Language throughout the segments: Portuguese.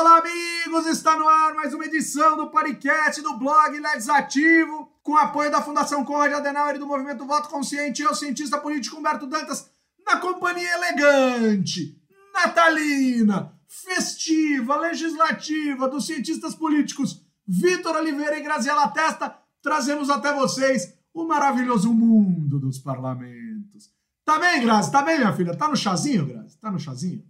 olá, amigos! Está no ar mais uma edição do podcast do blog Legislativo, com apoio da Fundação Conrad Adenauer e do Movimento Voto Consciente. Eu, cientista político Humberto Dantas, na companhia elegante, natalina, festiva, legislativa dos cientistas políticos Vitor Oliveira e Graziela Testa, trazemos até vocês o maravilhoso mundo dos parlamentos. Tá bem, Grazi? Tá bem, minha filha? Tá no chazinho, Grazi? Tá no chazinho?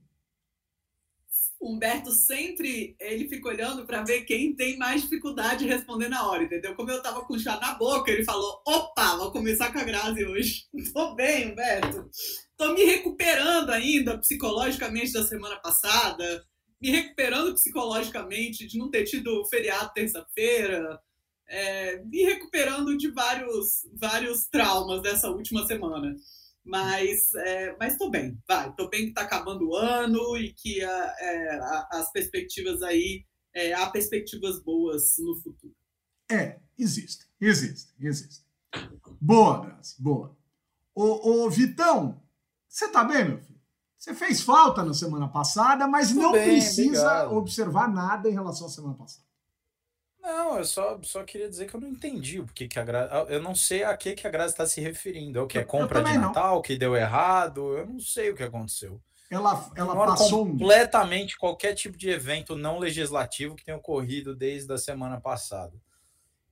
Humberto sempre ele fica olhando para ver quem tem mais dificuldade de responder na hora, entendeu? Como eu tava com chá na boca, ele falou: opa, vou começar com a Grazi hoje. Tô bem, Humberto. Tô me recuperando ainda psicologicamente da semana passada, me recuperando psicologicamente de não ter tido feriado terça-feira, é, me recuperando de vários, vários traumas dessa última semana. Mas é, mas tô bem, vai. Tô bem que tá acabando o ano e que a, é, a, as perspectivas aí, é, há perspectivas boas no futuro. É, existem, existem, existem. Boa, Grazi, boa. Ô, ô, Vitão, você tá bem, meu filho? Você fez falta na semana passada, mas Tô não bem, precisa obrigado. observar nada em relação à semana passada. Não, eu só, só queria dizer que eu não entendi o que, que a Grazi. Eu não sei a que, que a Grazi está se referindo. É o que? É compra de Natal não. que deu errado? Eu não sei o que aconteceu. Ela, ela passou completamente qualquer tipo de evento não legislativo que tenha ocorrido desde a semana passada.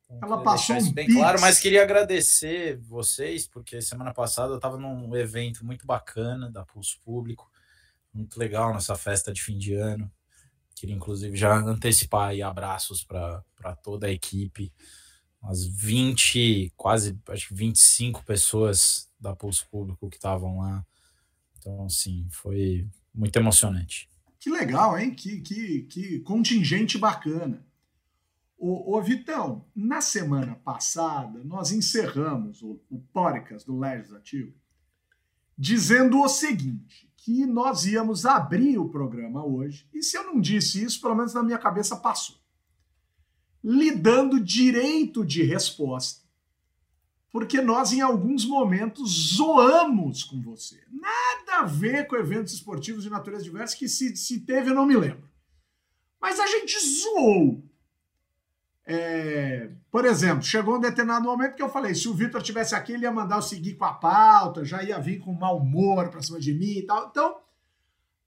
Então, ela passou isso bem claro, mas queria agradecer vocês, porque semana passada eu estava num evento muito bacana da Pulso Público, muito legal nessa festa de fim de ano. Queria, inclusive, já antecipar aí abraços para toda a equipe. Umas 20, quase acho que 25 pessoas da Pulso Público que estavam lá. Então, assim, foi muito emocionante. Que legal, hein? Que, que, que contingente bacana. Ô, ô, Vitão, na semana passada nós encerramos o, o Póricas do Legislativo dizendo o seguinte: que nós íamos abrir o programa hoje, e se eu não disse isso, pelo menos na minha cabeça passou. Lhe dando direito de resposta, porque nós em alguns momentos zoamos com você. Nada a ver com eventos esportivos de natureza diversa, que se, se teve eu não me lembro. Mas a gente zoou. É, por exemplo, chegou um determinado momento que eu falei: se o Vitor tivesse aqui, ele ia mandar eu seguir com a pauta, já ia vir com mau humor para cima de mim e tal. Então,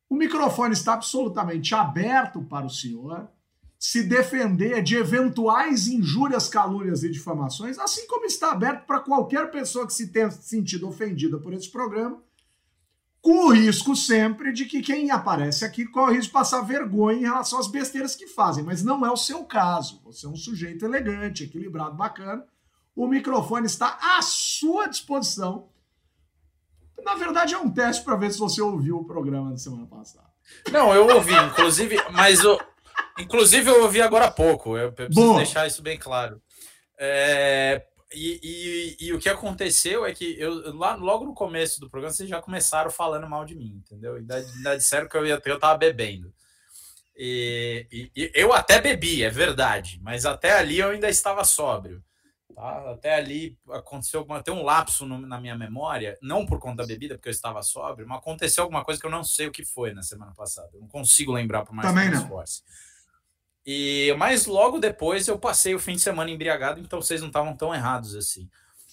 o microfone está absolutamente aberto para o senhor se defender de eventuais injúrias, calúnias e difamações, assim como está aberto para qualquer pessoa que se tenha sentido ofendida por esse programa com o risco sempre de que quem aparece aqui corre o risco de passar vergonha em relação às besteiras que fazem, mas não é o seu caso. Você é um sujeito elegante, equilibrado, bacana. O microfone está à sua disposição. Na verdade, é um teste para ver se você ouviu o programa da semana passada. Não, eu ouvi, inclusive, mas eu, inclusive eu ouvi agora há pouco. Eu preciso Boa. deixar isso bem claro. É, e, e, e, o que aconteceu é que eu lá logo no começo do programa vocês já começaram falando mal de mim, entendeu? Ainda, ainda disseram que eu ia eu tava bebendo. E, e, eu até bebi, é verdade, mas até ali eu ainda estava sóbrio. Tá? Até ali aconteceu alguma, tem um lapso no, na minha memória, não por conta da bebida, porque eu estava sóbrio, mas aconteceu alguma coisa que eu não sei o que foi na semana passada. Eu não consigo lembrar por mais Também que eu me esforce. Não. E mas logo depois eu passei o fim de semana embriagado, então vocês não estavam tão errados assim.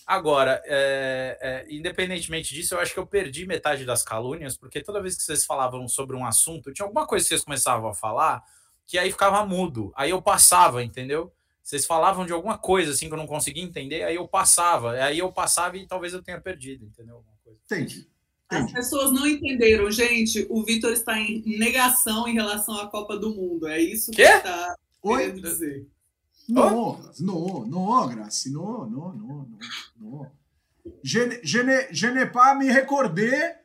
Agora, é, é, independentemente disso, eu acho que eu perdi metade das calúnias, porque toda vez que vocês falavam sobre um assunto, tinha alguma coisa que vocês começavam a falar que aí ficava mudo. Aí eu passava, entendeu? Vocês falavam de alguma coisa assim que eu não conseguia entender, aí eu passava. Aí eu passava e talvez eu tenha perdido, entendeu? Entendi. As pessoas não entenderam, gente. O Vitor está em negação em relação à Copa do Mundo. É isso que está querendo dizer. Não, não, não, Graci, não, não, não, não. Je, je, ne, je ne pas me recordé,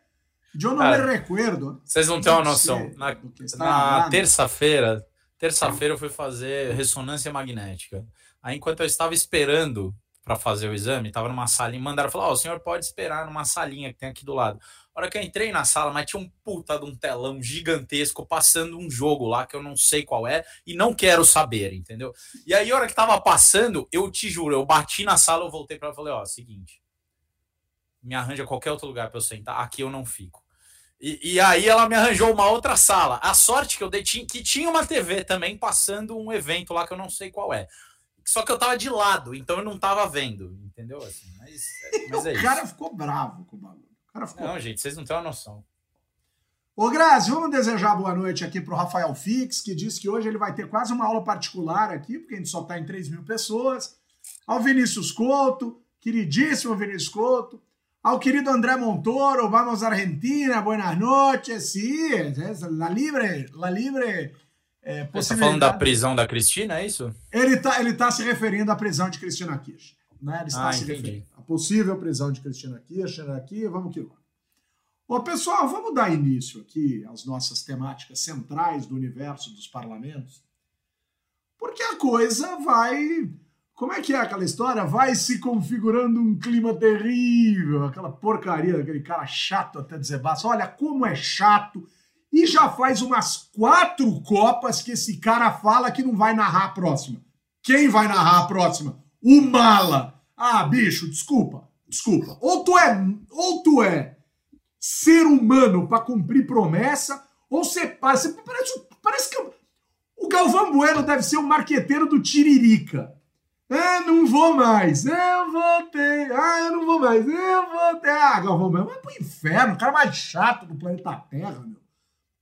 eu não ah, me recuerdo. Vocês não têm uma noção. Na, na terça-feira, terça-feira eu fui fazer ressonância magnética. Aí enquanto eu estava esperando para fazer o exame, estava numa salinha, mandaram falar: Ó, oh, o senhor pode esperar numa salinha que tem aqui do lado. A hora que eu entrei na sala, mas tinha um puta de um telão gigantesco passando um jogo lá que eu não sei qual é e não quero saber, entendeu? E aí, a hora que tava passando, eu te juro, eu bati na sala, eu voltei para falei: Ó, seguinte, me arranja qualquer outro lugar para eu sentar, aqui eu não fico. E, e, aí ela me arranjou uma outra sala. A sorte que eu dei que tinha uma TV também passando um evento lá que eu não sei qual é. Só que eu tava de lado, então eu não tava vendo, entendeu? Assim, mas, mas é o cara ficou bravo com o bagulho. O cara ficou... Não, gente, vocês não têm uma noção. Ô, Grazi, vamos desejar boa noite aqui pro Rafael Fix, que disse que hoje ele vai ter quase uma aula particular aqui, porque a gente só tá em 3 mil pessoas. Ao Vinícius Couto, queridíssimo Vinícius Couto ao querido André Montoro, vamos a Argentina, buenas noches, sí, la libre, la libre é, Você está falando da prisão da Cristina, é isso? Ele está ele tá se referindo à prisão de Cristina Kirchner. Né? Ele está ah, se entendi. referindo à possível prisão de Cristina Kirchner aqui, vamos que vamos. Ô, pessoal, vamos dar início aqui às nossas temáticas centrais do universo dos parlamentos, porque a coisa vai como é que é aquela história? Vai se configurando um clima terrível, aquela porcaria daquele cara chato até dizer basta. Olha como é chato. E já faz umas quatro Copas que esse cara fala que não vai narrar a próxima. Quem vai narrar a próxima? O Mala. Ah, bicho, desculpa, desculpa. Ou tu é, ou tu é ser humano para cumprir promessa, ou você parece, parece, parece que o Galvão Bueno deve ser o marqueteiro do Tiririca. Ah, não vou mais. Eu voltei. Ah, eu não vou mais. Eu voltei. Ah, Galvão, meu, vai pro inferno. O cara mais chato do planeta Terra, meu.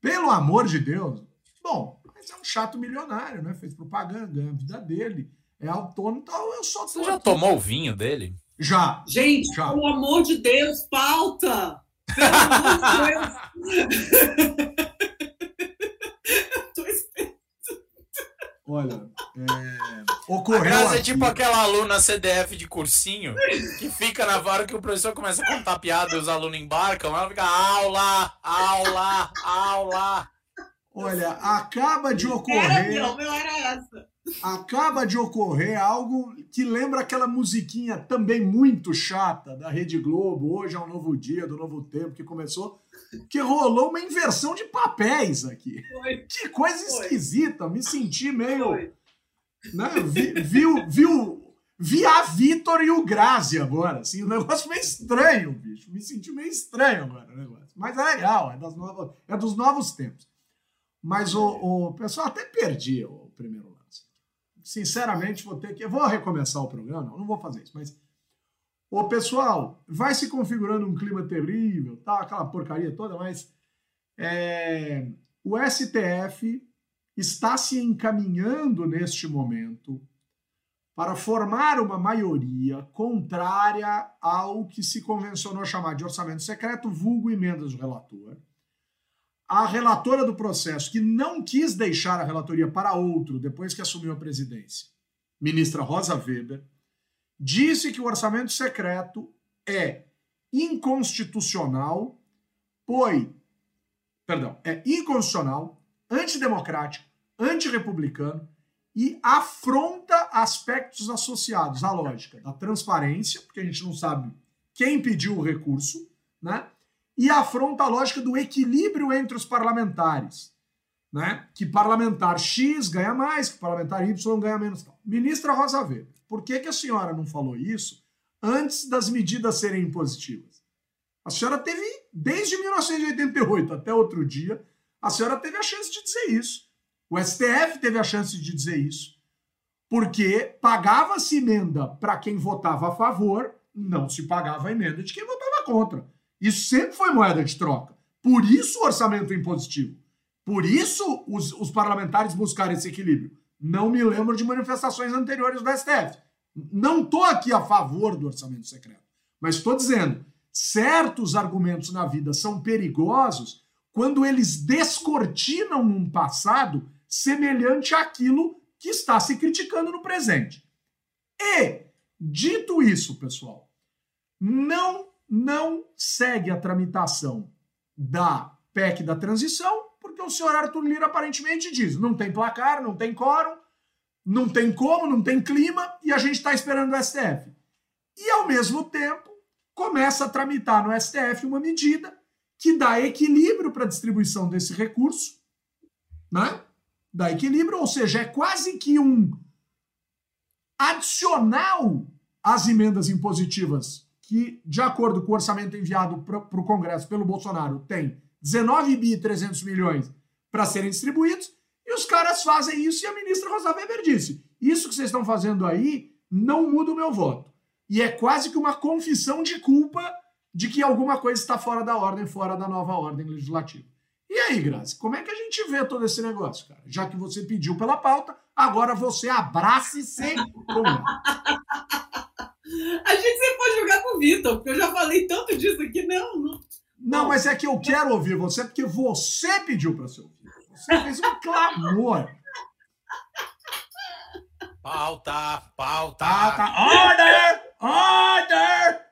Pelo amor de Deus. Bom, mas é um chato milionário, né? Fez propaganda, ganha a vida dele. É autônomo, então eu só Você já aqui. tomou o vinho dele? Já. Gente, já. pelo amor de Deus, pauta! Pelo amor de Deus. Olha, é, ocorreu. A Grazi é tipo aquela aluna CDF de cursinho que fica na hora que o professor começa a contar piada e os alunos embarcam, ela fica aula, aula, aula. Olha, acaba de ocorrer. Era meu, meu era essa. Acaba de ocorrer algo que lembra aquela musiquinha também muito chata da Rede Globo, hoje é um novo dia, do novo tempo, que começou que rolou uma inversão de papéis aqui. Foi. Que coisa Foi. esquisita, me senti meio. Né, vi, viu, viu, vi a Vitor e o Grazi agora, assim, o negócio meio estranho, bicho. Me senti meio estranho agora o negócio. Mas é legal, é, das novas, é dos novos tempos. Mas o, o pessoal até perdi o primeiro lance. Sinceramente, vou ter que. Eu vou recomeçar o programa, não, não vou fazer isso, mas Ô, pessoal, vai se configurando um clima terrível, tá? Aquela porcaria toda, mas é, o STF está se encaminhando neste momento para formar uma maioria contrária ao que se convencionou chamar de orçamento secreto, vulgo emendas do relator. A relatora do processo, que não quis deixar a relatoria para outro depois que assumiu a presidência, ministra Rosa Weber, disse que o orçamento secreto é inconstitucional, pois, perdão, é inconstitucional, antidemocrático, antirrepublicano e afronta aspectos associados à lógica da transparência, porque a gente não sabe quem pediu o recurso, né? E afronta a lógica do equilíbrio entre os parlamentares, né? Que parlamentar X ganha mais, que parlamentar Y ganha menos. Ministra Rosa Weber. Por que, que a senhora não falou isso antes das medidas serem impositivas? A senhora teve, desde 1988 até outro dia, a senhora teve a chance de dizer isso. O STF teve a chance de dizer isso. Porque pagava-se emenda para quem votava a favor, não se pagava emenda de quem votava contra. Isso sempre foi moeda de troca. Por isso o orçamento impositivo. Por isso os, os parlamentares buscaram esse equilíbrio. Não me lembro de manifestações anteriores do STF. Não estou aqui a favor do orçamento secreto, mas estou dizendo: certos argumentos na vida são perigosos quando eles descortinam um passado semelhante àquilo que está se criticando no presente. E, dito isso, pessoal, não, não segue a tramitação da PEC da transição porque o senhor Arthur Lira aparentemente diz: não tem placar, não tem quórum, não tem como, não tem clima, e a gente está esperando o STF. E, ao mesmo tempo, começa a tramitar no STF uma medida que dá equilíbrio para a distribuição desse recurso, né? Dá equilíbrio, ou seja, é quase que um adicional às emendas impositivas que, de acordo com o orçamento enviado para o Congresso pelo Bolsonaro, tem 19 bi 300 milhões para serem distribuídos, e os caras fazem isso e a ministra Rosa Weber disse: Isso que vocês estão fazendo aí não muda o meu voto. E é quase que uma confissão de culpa de que alguma coisa está fora da ordem, fora da nova ordem legislativa. E aí, Grazi, como é que a gente vê todo esse negócio, cara? Já que você pediu pela pauta, agora você abrace-se com. A gente sempre pode jogar com o Vitor, porque eu já falei tanto disso aqui, não, não. Não, mas é que eu quero ouvir você, porque você pediu para ser ouvido. Você fez um clamor. Pauta, pauta. Pauta, order, order.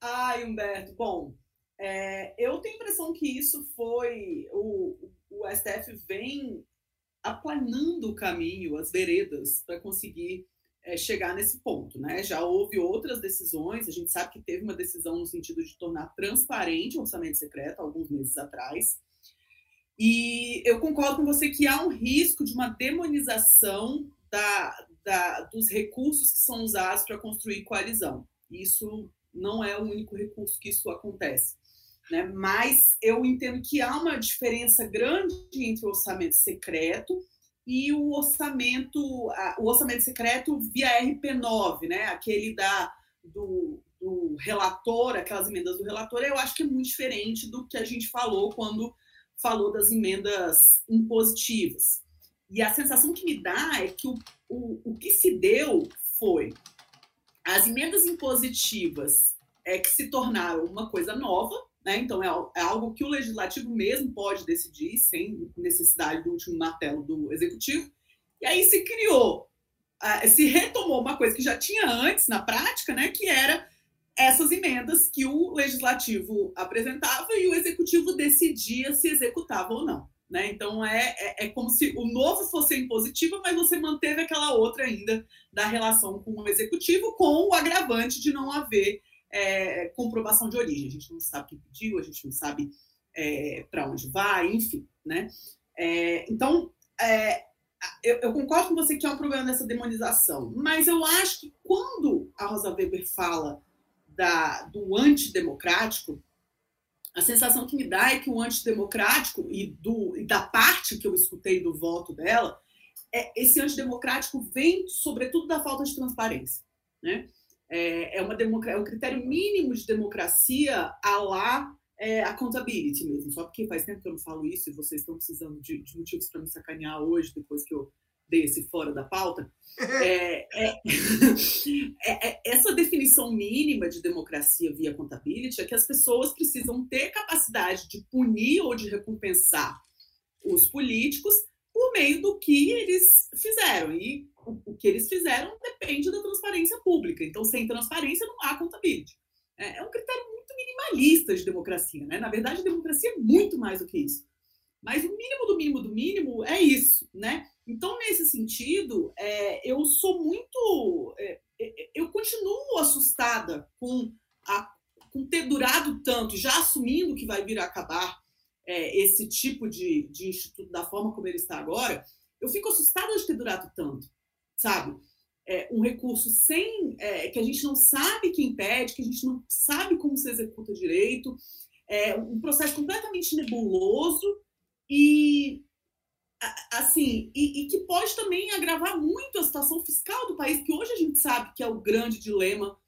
Ai, Humberto, bom, é, eu tenho a impressão que isso foi. O, o STF vem aplanando o caminho, as veredas, para conseguir é, chegar nesse ponto. Né? Já houve outras decisões, a gente sabe que teve uma decisão no sentido de tornar transparente o orçamento secreto alguns meses atrás. E eu concordo com você que há um risco de uma demonização da, da, dos recursos que são usados para construir coalizão. Isso não é o único recurso que isso acontece. Né? Mas eu entendo que há uma diferença grande entre o orçamento secreto e o orçamento, o orçamento secreto via RP9, né? aquele da, do, do relator, aquelas emendas do relator, eu acho que é muito diferente do que a gente falou quando falou das emendas impositivas. E a sensação que me dá é que o, o, o que se deu foi as emendas impositivas é que se tornaram uma coisa nova, né? Então, é, é, algo que o legislativo mesmo pode decidir, sem necessidade do último martelo do executivo. E aí se criou, se retomou uma coisa que já tinha antes na prática, né? que era essas emendas que o legislativo apresentava e o executivo decidia se executava ou não. Né? Então é, é, é, como se o novo fosse impositivo, mas você manteve aquela outra ainda da relação com o executivo, com o agravante de não haver é, comprovação de origem. A gente não sabe quem pediu, a gente não sabe é, para onde vai, enfim. Né? É, então, é, eu, eu, concordo com você que é um problema dessa demonização, mas eu acho que quando a Rosa Weber fala da, do antidemocrático, a sensação que me dá é que o antidemocrático e, do, e da parte que eu escutei do voto dela, é, esse antidemocrático vem, sobretudo, da falta de transparência. Né? É, é, uma é um critério mínimo de democracia a lá é, accountability mesmo. Só porque faz tempo que eu não falo isso e vocês estão precisando de, de motivos para me sacanear hoje, depois que eu dei esse fora da pauta. É, é, é, é, essa definição mínima de democracia via accountability é que as pessoas precisam ter capacidade de punir ou de recompensar os políticos por meio do que eles fizeram. E o, que eles fizeram depende da transparência pública. Então, sem transparência, não há contabilidade. É, é um critério muito minimalista de democracia. Né? Na verdade, a democracia é muito mais do que isso. Mas o mínimo do mínimo do mínimo é isso. Né? Então, nesse sentido, é, eu sou muito. É, é eu continuo assustada com, a, com ter durado tanto, já assumindo que vai vir a acabar é, esse tipo de, de instituto da forma como ele está agora, eu fico assustada de ter durado tanto sabe? É, um recurso sem é, que a gente não sabe quem pede, que a gente não sabe como se executa direito, é um processo completamente nebuloso e assim e, e, que pode também agravar muito a situação fiscal do país, que hoje a gente sabe que é o grande dilema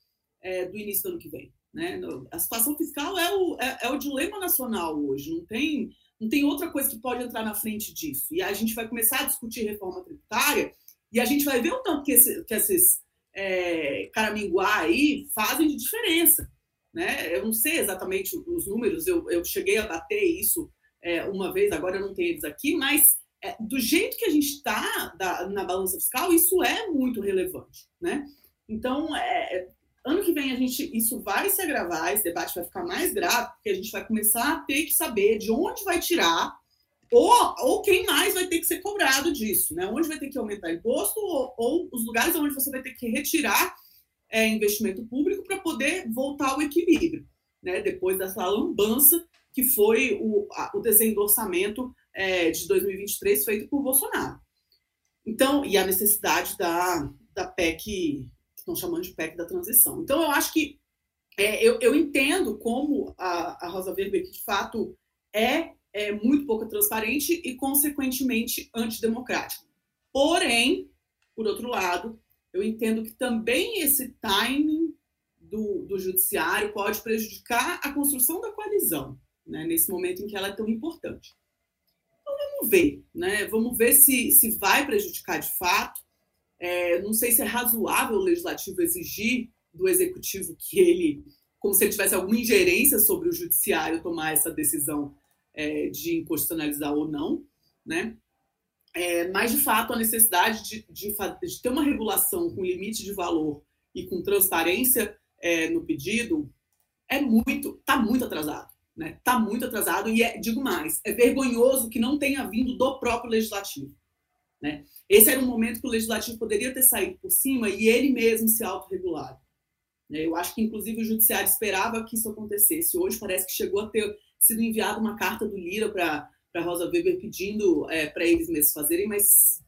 é, do início do ano que vem. Né? A situação fiscal é o, é, é o dilema nacional hoje, não tem, não tem outra coisa que pode entrar na frente disso. E a gente vai começar a discutir reforma tributária e a gente vai ver o tanto que, esse, que esses é, caraminguá aí fazem de diferença. Né? Eu não sei exatamente os números, eu, eu cheguei a bater isso é, uma vez, agora eu não tenho eles aqui, mas é, do jeito que a gente está na balança fiscal, isso é muito relevante. Né? Então, é, ano que vem a gente isso vai se agravar, esse debate vai ficar mais grave, porque a gente vai começar a ter que saber de onde vai tirar ou, ou quem mais vai ter que ser cobrado disso, né? Onde vai ter que aumentar imposto ou, ou os lugares onde você vai ter que retirar é, investimento público para poder voltar ao equilíbrio, né? Depois dessa lambança que foi o, a, o desenho do orçamento é, de 2023 feito por Bolsonaro. Então, e a necessidade da, da PEC, estão chamando de PEC da transição. Então, eu acho que é, eu, eu, entendo como a, a Rosa Weber, que de fato é, é muito pouco transparente e, consequentemente, antidemocrática. Porém, por outro lado, eu entendo que também esse timing do, do judiciário pode prejudicar a construção da coalizão, né, nesse momento em que ela é tão importante. Então, vamos ver, né? Vamos ver se, se vai prejudicar de fato. É, não sei se é razoável o legislativo exigir do executivo que ele, como se ele tivesse alguma ingerência sobre o judiciário tomar essa decisão é, de inconstitucionalizar ou não, né? É, mas, de fato, a necessidade de, de, de, ter uma regulação com limite de valor e com transparência é, no pedido é muito, está muito atrasado. Está né? Tá muito atrasado e, é, digo mais, é vergonhoso que não tenha vindo do próprio legislativo. Né? Esse era um momento que o legislativo poderia ter saído por cima e ele mesmo se autorregular. Né? Eu acho que, inclusive, o judiciário esperava que isso acontecesse. Hoje parece que chegou a ter sido enviada uma carta do Lira para Rosa Weber pedindo é, para eles mesmos fazerem, mas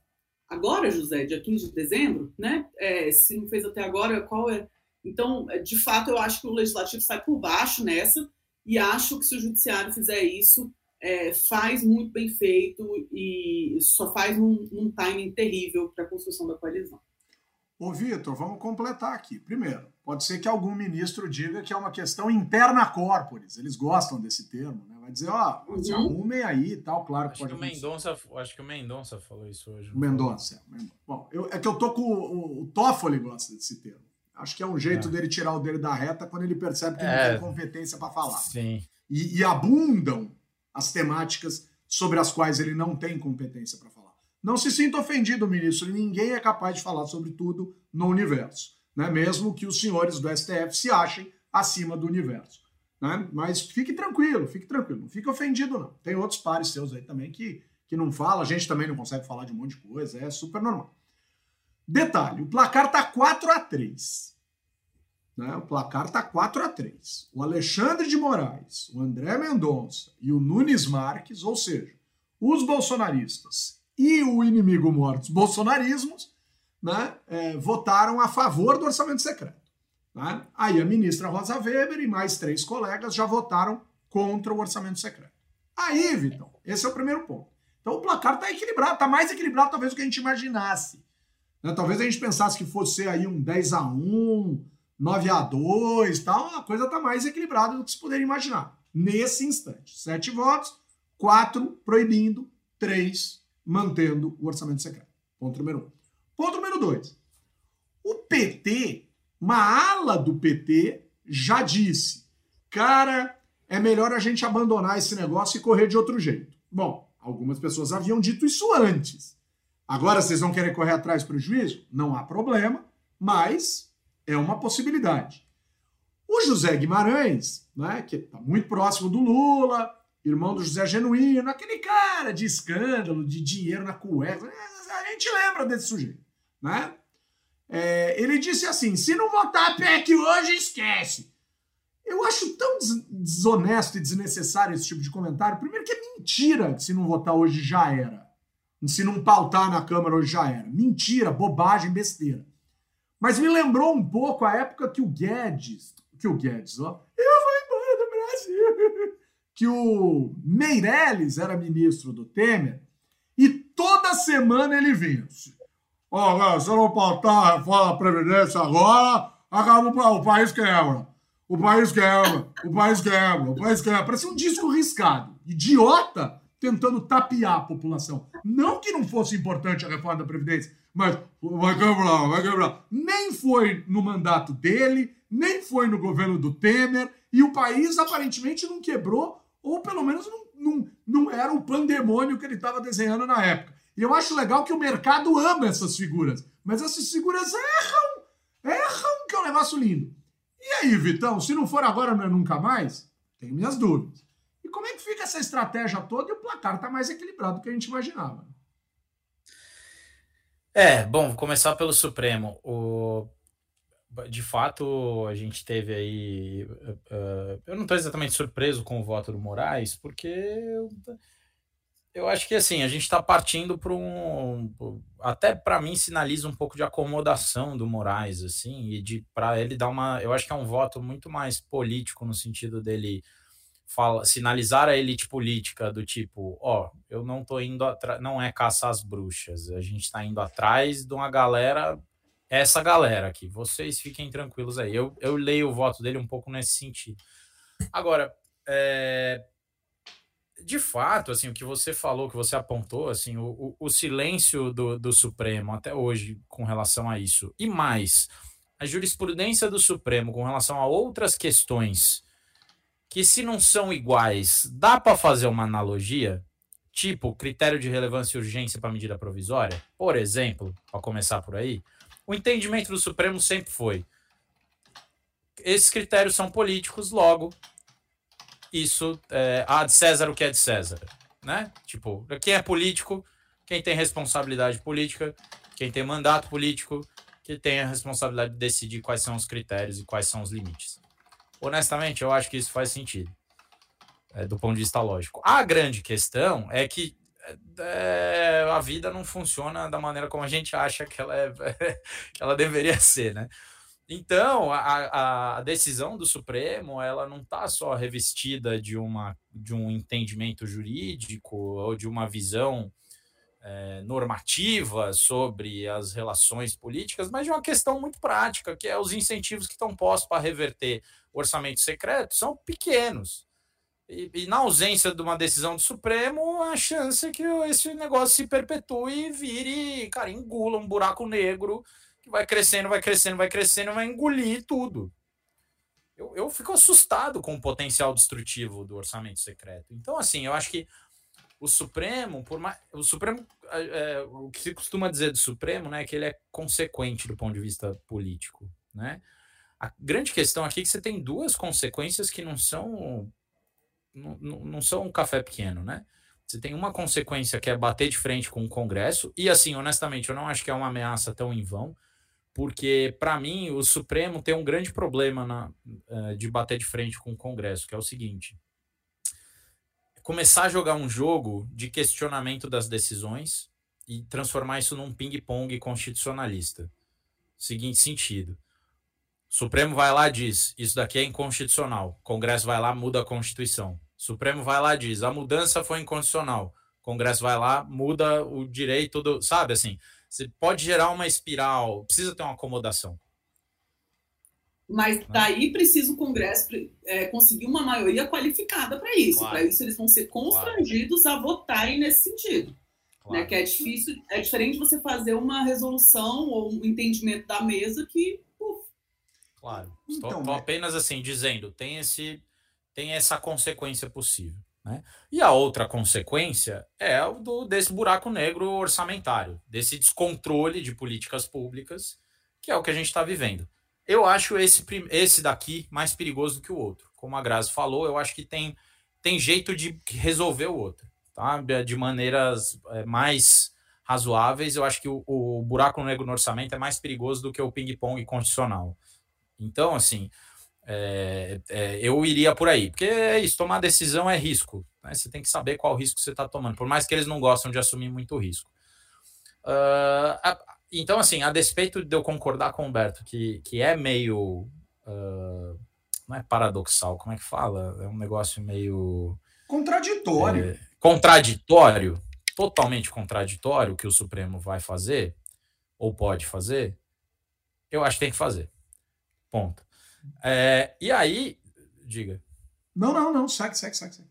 agora, José, dia 15 de dezembro, né? É, se não fez até agora, qual é? Então, de fato, eu acho que o legislativo sai por baixo nessa e acho que se o judiciário fizer isso, é, faz muito bem feito e só faz um, um timing terrível para a construção da coalizão. Ô, Vitor, vamos completar aqui. Primeiro, pode ser que algum ministro diga que é uma questão interna corporis. Eles gostam desse termo, né? Vai dizer, ó, oh, se uhum. arrumem aí e tal, claro que acho pode que o Mendonça, Acho que o Mendonça falou isso hoje. O Mendonça. É, Bom, eu, é que eu tô com o, o Toffoli gosta desse termo. Acho que é um jeito é. dele tirar o dele da reta quando ele percebe que é. não tem competência para falar. Sim. E, e abundam as temáticas sobre as quais ele não tem competência para falar. Não se sinta ofendido, ministro. Ninguém é capaz de falar sobre tudo no universo, né? mesmo que os senhores do STF se achem acima do universo. Né? Mas fique tranquilo, fique tranquilo. Não fique ofendido, não. Tem outros pares seus aí também que, que não falam. A gente também não consegue falar de um monte de coisa. É super normal. Detalhe: o placar tá 4 a 3 né? O placar tá 4 a 3 O Alexandre de Moraes, o André Mendonça e o Nunes Marques, ou seja, os bolsonaristas e o inimigo morto, os bolsonarismos, né, é, votaram a favor do orçamento secreto. Né? Aí a ministra Rosa Weber e mais três colegas já votaram contra o orçamento secreto. Aí, Vitão, esse é o primeiro ponto. Então o placar está equilibrado, está mais equilibrado talvez do que a gente imaginasse. Né? Talvez a gente pensasse que fosse aí um 10 a 1 9 a 2 tal, a coisa está mais equilibrada do que se poderia imaginar. Nesse instante. Sete votos, quatro proibindo, três mantendo o orçamento secreto. Ponto número um. Ponto número dois. O PT, uma ala do PT, já disse: cara, é melhor a gente abandonar esse negócio e correr de outro jeito. Bom, algumas pessoas haviam dito isso antes. Agora vocês vão querer correr atrás para o juízo? Não há problema, mas é uma possibilidade. O José Guimarães, né, que está muito próximo do Lula, irmão do José Genuíno, aquele cara de escândalo, de dinheiro na cueca. A gente lembra desse sujeito, né? É, ele disse assim: se não votar PEC hoje, esquece. Eu acho tão desonesto e desnecessário esse tipo de comentário. Primeiro, que é mentira que se não votar hoje já era. Se não pautar na Câmara hoje já era. Mentira, bobagem, besteira. Mas me lembrou um pouco a época que o Guedes, que o Guedes, ó, eu vou embora do Brasil que o Meirelles era ministro do Temer e toda semana ele vinha. Ó, oh, não pautar a reforma da Previdência agora, acaba o país quebra. O país quebra, o país quebra, o país quebra. Parece um disco riscado. Idiota tentando tapear a população. Não que não fosse importante a reforma da Previdência, mas vai quebrar, vai quebrar. Nem foi no mandato dele, nem foi no governo do Temer, e o país aparentemente não quebrou ou pelo menos não, não, não era o pandemônio que ele estava desenhando na época. E eu acho legal que o mercado ama essas figuras, mas essas figuras erram, erram, que é um negócio lindo. E aí, Vitão, se não for agora, não é nunca mais? Tenho minhas dúvidas. E como é que fica essa estratégia toda e o placar está mais equilibrado do que a gente imaginava? É, bom, começar pelo Supremo. O de fato, a gente teve aí. Uh, eu não estou exatamente surpreso com o voto do Moraes, porque Eu acho que assim, a gente está partindo para um. Até para mim, sinaliza um pouco de acomodação do Moraes, assim, e de para ele dar uma. Eu acho que é um voto muito mais político, no sentido dele fala, sinalizar a elite política do tipo, ó, eu não tô indo atrás, não é caçar as bruxas, a gente está indo atrás de uma galera, essa galera aqui, vocês fiquem tranquilos aí. Eu, eu leio o voto dele um pouco nesse sentido. Agora, é, de fato, assim, o que você falou, que você apontou, assim, o, o, silêncio do, do Supremo até hoje com relação a isso, e mais, a jurisprudência do Supremo com relação a outras questões que, se não são iguais, dá para fazer uma analogia, tipo critério de relevância e urgência para medida provisória, por exemplo, para começar por aí, o entendimento do Supremo sempre foi: esses critérios são políticos, logo isso é, há de César o que é de César, né? Tipo, quem é político, quem tem responsabilidade política, quem tem mandato político, que tem a responsabilidade de decidir quais são os critérios e quais são os limites. Honestamente, eu acho que isso faz sentido, é, do ponto de vista lógico. A grande questão é que é, a vida não funciona da maneira como a gente acha que ela, é, que ela deveria ser, né? Então, a, a decisão do Supremo, ela não está só revestida de, uma, de um entendimento jurídico ou de uma visão é, normativa sobre as relações políticas, mas de uma questão muito prática, que é os incentivos que estão postos para reverter orçamento secreto são pequenos. E, e, na ausência de uma decisão do Supremo, a chance é que esse negócio se perpetue e vire, cara, engula um buraco negro que vai crescendo, vai crescendo, vai crescendo, vai engolir tudo. Eu, eu fico assustado com o potencial destrutivo do orçamento secreto. Então, assim, eu acho que o Supremo, por mais, o Supremo, é, o que se costuma dizer do Supremo, né, é que ele é consequente do ponto de vista político, né? A grande questão aqui é que você tem duas consequências que não são não, não são um café pequeno, né? Você tem uma consequência que é bater de frente com o Congresso, e assim, honestamente, eu não acho que é uma ameaça tão em vão porque para mim o Supremo tem um grande problema na, uh, de bater de frente com o Congresso, que é o seguinte: começar a jogar um jogo de questionamento das decisões e transformar isso num ping-pong constitucionalista. Seguinte sentido. Supremo vai lá e diz: isso daqui é inconstitucional. Congresso vai lá, muda a Constituição. Supremo vai lá e diz: a mudança foi inconstitucional. Congresso vai lá, muda o direito do. Sabe assim? Você pode gerar uma espiral, precisa ter uma acomodação. Mas né? daí precisa o Congresso é, conseguir uma maioria qualificada para isso. Claro. Para isso, eles vão ser constrangidos claro. a votarem nesse sentido. Né? Claro. Né? Que é difícil, é diferente você fazer uma resolução ou um entendimento da mesa que. Claro. Estou, então, né? apenas assim dizendo, tem, esse, tem essa consequência possível. Né? E a outra consequência é o do, desse buraco negro orçamentário, desse descontrole de políticas públicas, que é o que a gente está vivendo. Eu acho esse, esse daqui mais perigoso do que o outro. Como a Grazi falou, eu acho que tem, tem jeito de resolver o outro, tá? de maneiras é, mais razoáveis. Eu acho que o, o buraco negro no orçamento é mais perigoso do que o ping-pong constitucional. Então, assim, é, é, eu iria por aí, porque é isso, tomar decisão é risco. Né? Você tem que saber qual risco você está tomando, por mais que eles não gostam de assumir muito risco. Uh, a, então, assim, a despeito de eu concordar com o Humberto, que, que é meio. Uh, não é paradoxal, como é que fala? É um negócio meio. Contraditório. É, contraditório, totalmente contraditório o que o Supremo vai fazer, ou pode fazer, eu acho que tem que fazer. Ponto. É, e aí, diga. Não, não, não, segue, segue, segue. segue.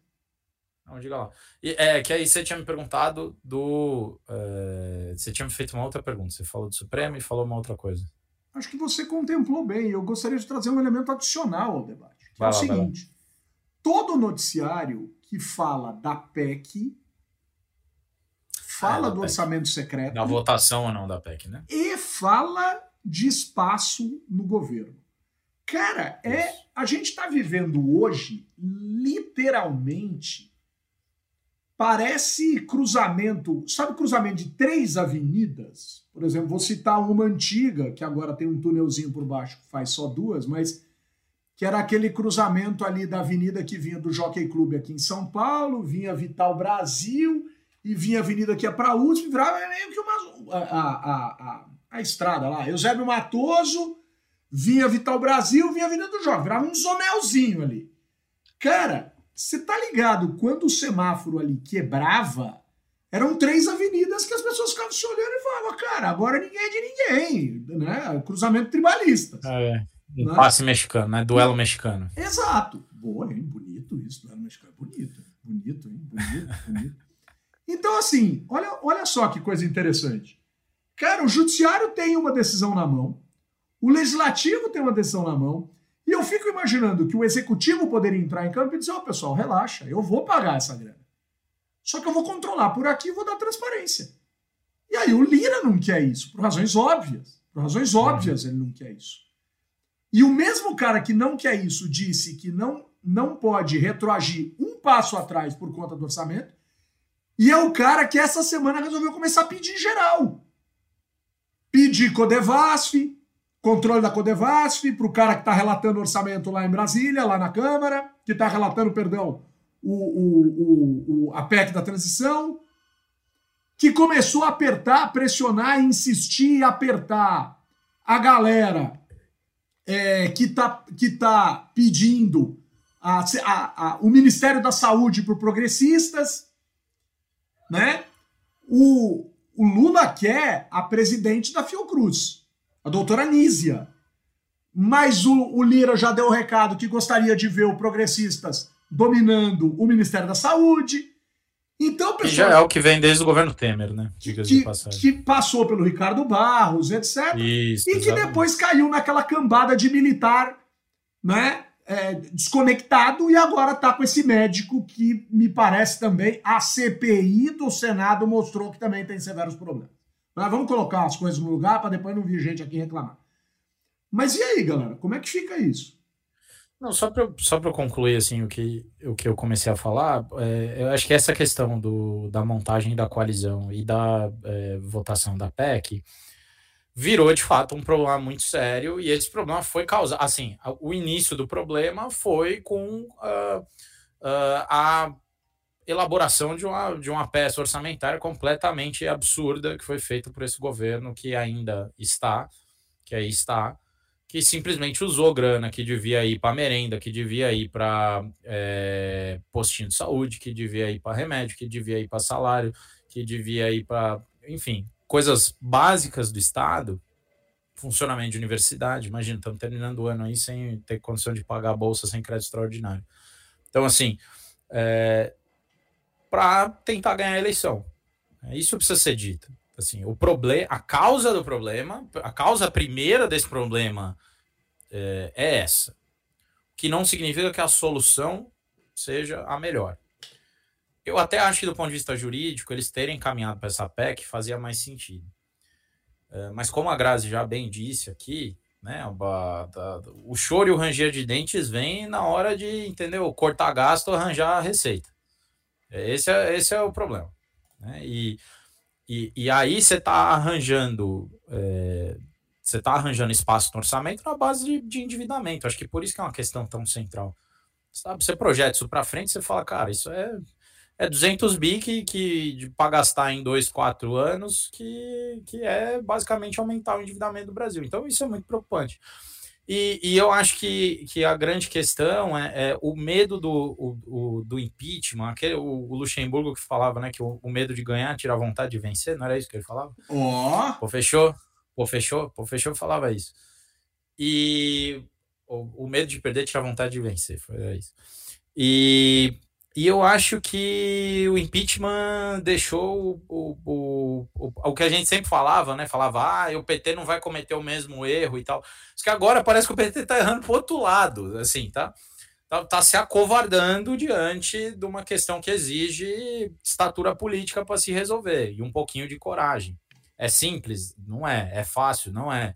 Não, diga lá. E, é, que aí você tinha me perguntado do. É, você tinha me feito uma outra pergunta. Você falou do Supremo e falou uma outra coisa. Acho que você contemplou bem. Eu gostaria de trazer um elemento adicional ao debate. Que é o seguinte: todo noticiário que fala da PEC fala é, do PEC. orçamento secreto. Da votação ou não da PEC, né? E fala de espaço no governo. Cara, é a gente está vivendo hoje literalmente parece cruzamento, sabe cruzamento de três avenidas? Por exemplo, vou citar uma antiga, que agora tem um túnelzinho por baixo que faz só duas, mas que era aquele cruzamento ali da avenida que vinha do Jockey Club aqui em São Paulo, vinha Vital Brasil e vinha a avenida que ia para a USP, virava meio que uma, a, a, a, a, estrada lá. Eusébio Matoso, vinha Vital Brasil, vinha Avenida do Jovem, virava um zonelzinho ali. Cara, você tá ligado, quando o semáforo ali quebrava, eram três avenidas que as pessoas ficavam se olhando e falavam, cara, agora ninguém é de ninguém, né? Cruzamento tribalista. É. Um né? passe mexicano, né? Duelo mexicano. Exato. Boa, hein? Bonito isso, duelo mexicano. Bonito, bonito, hein? Bonito, bonito. Então, assim, olha, olha só que coisa interessante. Cara, o judiciário tem uma decisão na mão, o legislativo tem uma decisão na mão, e eu fico imaginando que o executivo poderia entrar em campo e dizer: Ó, oh, pessoal, relaxa, eu vou pagar essa grana. Só que eu vou controlar por aqui e vou dar transparência. E aí o Lira não quer isso, por razões óbvias. Por razões óbvias ele não quer isso. E o mesmo cara que não quer isso disse que não, não pode retroagir um passo atrás por conta do orçamento, e é o cara que essa semana resolveu começar a pedir geral. Pedir Codevasf, controle da Codevasf, para o cara que está relatando orçamento lá em Brasília, lá na Câmara, que está relatando, perdão, o, o, o, a PEC da transição, que começou a apertar, pressionar, insistir e apertar a galera é, que está que tá pedindo a, a, a, o Ministério da Saúde para progressistas, né? O, o Lula quer a presidente da Fiocruz, a doutora Nízia. Mas o, o Lira já deu o recado que gostaria de ver o progressistas dominando o Ministério da Saúde. Então, pessoal. Já é o que vem desde o governo Temer, né? Que, de que passou pelo Ricardo Barros, etc. Isso, e que depois caiu naquela cambada de militar, né? É, desconectado e agora está com esse médico que me parece também a CPI do Senado mostrou que também tem severos problemas. Mas vamos colocar as coisas no lugar para depois não vir gente aqui reclamar. Mas e aí, galera? Como é que fica isso? Não, só para só concluir assim, o, que, o que eu comecei a falar, é, eu acho que essa questão do, da montagem da coalizão e da é, votação da PEC virou de fato um problema muito sério e esse problema foi causado. Assim, o início do problema foi com uh, uh, a elaboração de uma, de uma peça orçamentária completamente absurda que foi feita por esse governo que ainda está, que aí está que simplesmente usou grana que devia ir para merenda, que devia ir para é, postinho de saúde, que devia ir para remédio, que devia ir para salário, que devia ir para, enfim, coisas básicas do Estado, funcionamento de universidade. Imagina, estamos terminando o ano aí sem ter condição de pagar a bolsa sem crédito extraordinário. Então, assim, é, para tentar ganhar a eleição. Isso precisa ser dito. Assim, o problema, a causa do problema, a causa primeira desse problema é, é essa. Que não significa que a solução seja a melhor. Eu até acho que, do ponto de vista jurídico, eles terem caminhado para essa PEC fazia mais sentido. É, mas, como a Grazi já bem disse aqui, né, o choro e o ranger de dentes vem na hora de, entendeu, cortar gasto, arranjar receita. Esse é, esse é o problema. Né? E e, e aí você está arranjando é, você está arranjando espaço no orçamento na base de, de, endividamento. Acho que por isso que é uma questão tão central. Sabe, você projeta isso para frente, você fala, cara, isso é, é 200 bi que, que para gastar em dois, quatro anos, que, que é basicamente aumentar o endividamento do Brasil. Então isso é muito preocupante. E, e, eu acho que, que a grande questão é, é o medo do, o, o, do impeachment, aquele, o, Luxemburgo que falava né, que o, o, medo de ganhar tira a vontade de vencer, não era isso que ele falava? Oh. Pô, fechou? Pô, fechou? Pô, fechou falava isso. E o, o medo de perder tira a vontade de vencer, foi isso. E e eu acho que o impeachment deixou o, o, o, o, que a gente sempre falava, né? Falava, ah, o PT não vai cometer o mesmo erro e tal. Só que agora parece que o PT tá errando pro outro lado, assim, tá? Tá, tá se acovardando diante de uma questão que exige estatura política para se resolver e um pouquinho de coragem. É simples? Não é. É fácil? Não é.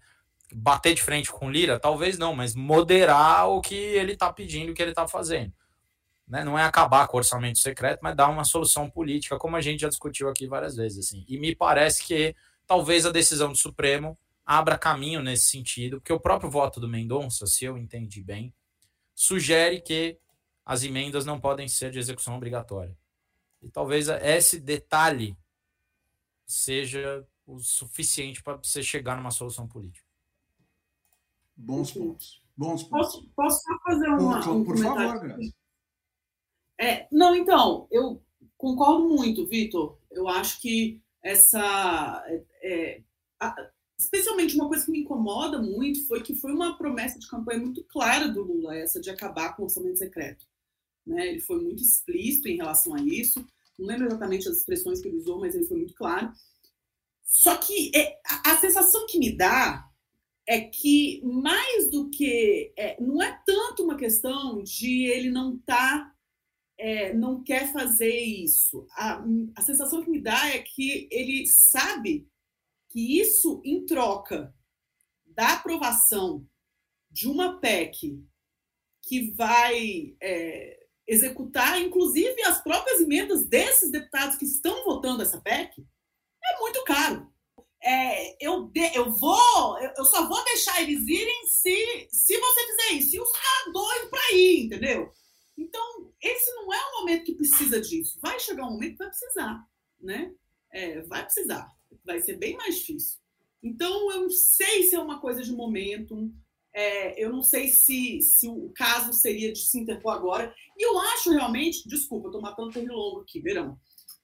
Bater de frente com Lira? Talvez não, mas moderar o que ele tá pedindo, o que ele tá fazendo né, não é acabar com o orçamento secreto, mas dar uma solução política, como a gente já discutiu aqui várias vezes. Assim. E me parece que talvez a decisão do Supremo abra caminho nesse sentido, porque o próprio voto do Mendonça, se eu entendi bem, sugere que as emendas não podem ser de execução obrigatória. E talvez esse detalhe seja o suficiente para você chegar numa solução política. Bons pontos. Bons pontos. Posso, posso só fazer uma, por, um por favor, Graça. É, não, então, eu concordo muito, Vitor. Eu acho que essa. É, é, a, especialmente uma coisa que me incomoda muito foi que foi uma promessa de campanha muito clara do Lula, essa de acabar com o orçamento secreto. Né? Ele foi muito explícito em relação a isso. Não lembro exatamente as expressões que ele usou, mas ele foi muito claro. Só que é, a, a, sensação que me dá é que mais do que é, não é tanto uma questão de ele não tá é, não quer fazer isso. A, a sensação que me dá é que ele sabe que isso, em troca da aprovação de uma PEC que vai é, executar, inclusive, as próprias emendas desses deputados que estão votando essa PEC, é muito caro. É, eu, de, eu vou, eu só vou deixar eles irem se, se você fizer isso. E os caras doidos para ir, entendeu? Então, esse não é o momento que precisa disso. Vai chegar um momento que vai precisar, né? É, vai precisar vai ser bem mais difícil. Então, eu não sei se é uma coisa de momento, é, eu não sei se, se o caso seria de se interpor agora. E eu acho realmente, desculpa, eu estou matando pernilongo aqui, verão.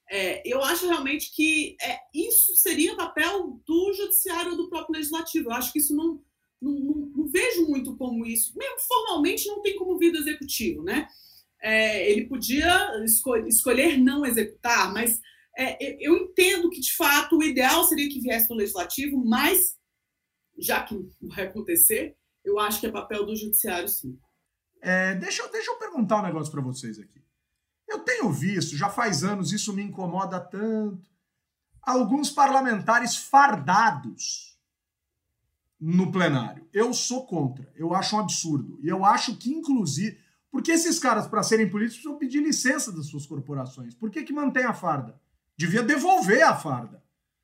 É, eu acho realmente que é, isso seria papel do judiciário ou do próprio legislativo. Eu acho que isso não, não, não, não vejo muito como isso. Mesmo formalmente não tem como vir do executivo, né? É, ele podia esco escolher não executar, mas é, eu entendo que, de fato, o ideal seria que viesse do legislativo, mas, já que vai acontecer, eu acho que é papel do judiciário, sim. É, deixa, deixa eu perguntar um negócio para vocês aqui. Eu tenho visto, já faz anos, isso me incomoda tanto, alguns parlamentares fardados no plenário. Eu sou contra, eu acho um absurdo. E eu acho que, inclusive, porque esses caras, para serem políticos, precisam pedir licença das suas corporações. Por que, que mantém a farda? Devia devolver a farda.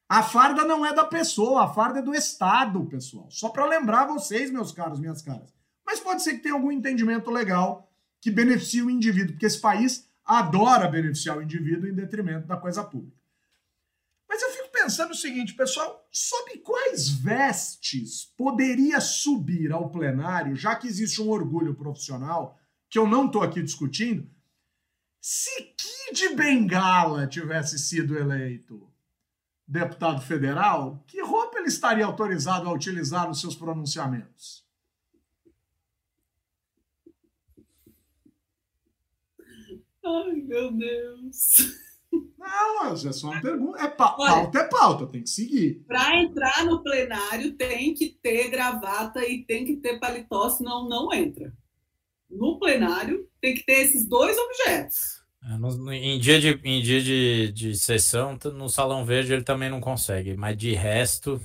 A farda não é da pessoa, a farda é do Estado, pessoal. Só para lembrar vocês, meus caros, minhas caras. Mas pode ser que tenha algum entendimento legal que beneficie o indivíduo, porque esse país adora beneficiar o indivíduo em detrimento da coisa pública. Mas eu fico pensando o seguinte, pessoal, sob quais vestes poderia subir ao plenário, já que existe um orgulho profissional, que eu não estou aqui discutindo, se Kid Bengala tivesse sido eleito deputado federal, que roupa ele estaria autorizado a utilizar nos seus pronunciamentos? Ai, meu Deus. Não, é só uma pergunta. É pa Olha, pauta é pauta, tem que seguir. Para entrar no plenário tem que ter gravata e tem que ter paletó, senão não entra no plenário tem que ter esses dois objetos. É, no, em dia, de, em dia de, de sessão, no Salão Verde ele também não consegue, mas de resto.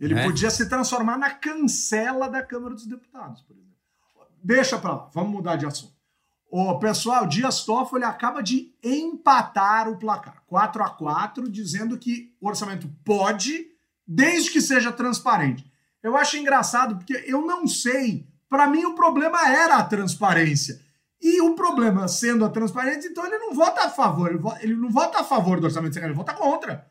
Ele né? podia se transformar na cancela da Câmara dos Deputados, por exemplo. Deixa para lá, vamos mudar de assunto. O pessoal, Dias Toffoli acaba de empatar o placar, 4 a 4 dizendo que o orçamento pode, desde que seja transparente. Eu acho engraçado, porque eu não sei para mim, o problema era a transparência. E o problema sendo a transparência, então ele não vota a favor, ele, vota, ele não vota a favor do orçamento secreto, ele vota contra.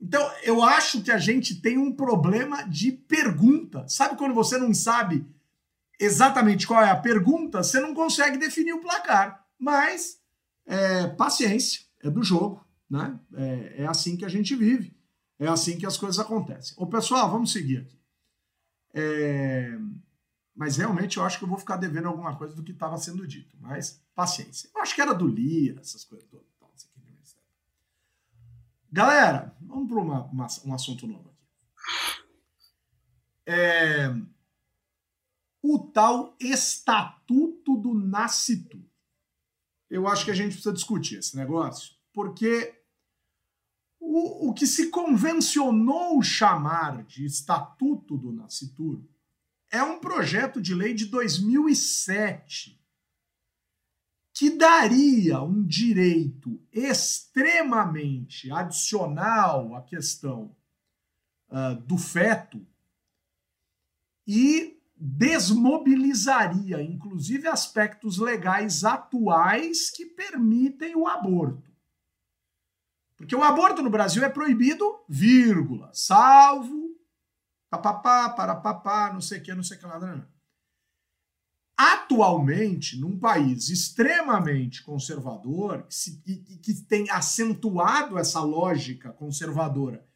Então, eu acho que a gente tem um problema de pergunta. Sabe quando você não sabe exatamente qual é a pergunta, você não consegue definir o placar. Mas, é, paciência, é do jogo, né? É, é assim que a gente vive. É assim que as coisas acontecem. Ô, pessoal, vamos seguir aqui. É... Mas realmente eu acho que eu vou ficar devendo alguma coisa do que estava sendo dito. Mas paciência. Eu acho que era do Lira, essas coisas todas. Galera, vamos para uma, uma, um assunto novo aqui. É, o tal Estatuto do Nascitur. Eu acho que a gente precisa discutir esse negócio, porque o, o que se convencionou chamar de Estatuto do Nascitur é um projeto de lei de 2007 que daria um direito extremamente adicional à questão uh, do feto e desmobilizaria, inclusive, aspectos legais atuais que permitem o aborto. Porque o aborto no Brasil é proibido, vírgula, salvo, papapá, parapapá, não sei o que, não sei o que lá. Não. Atualmente, num país extremamente conservador, que, que tem acentuado essa lógica conservadora,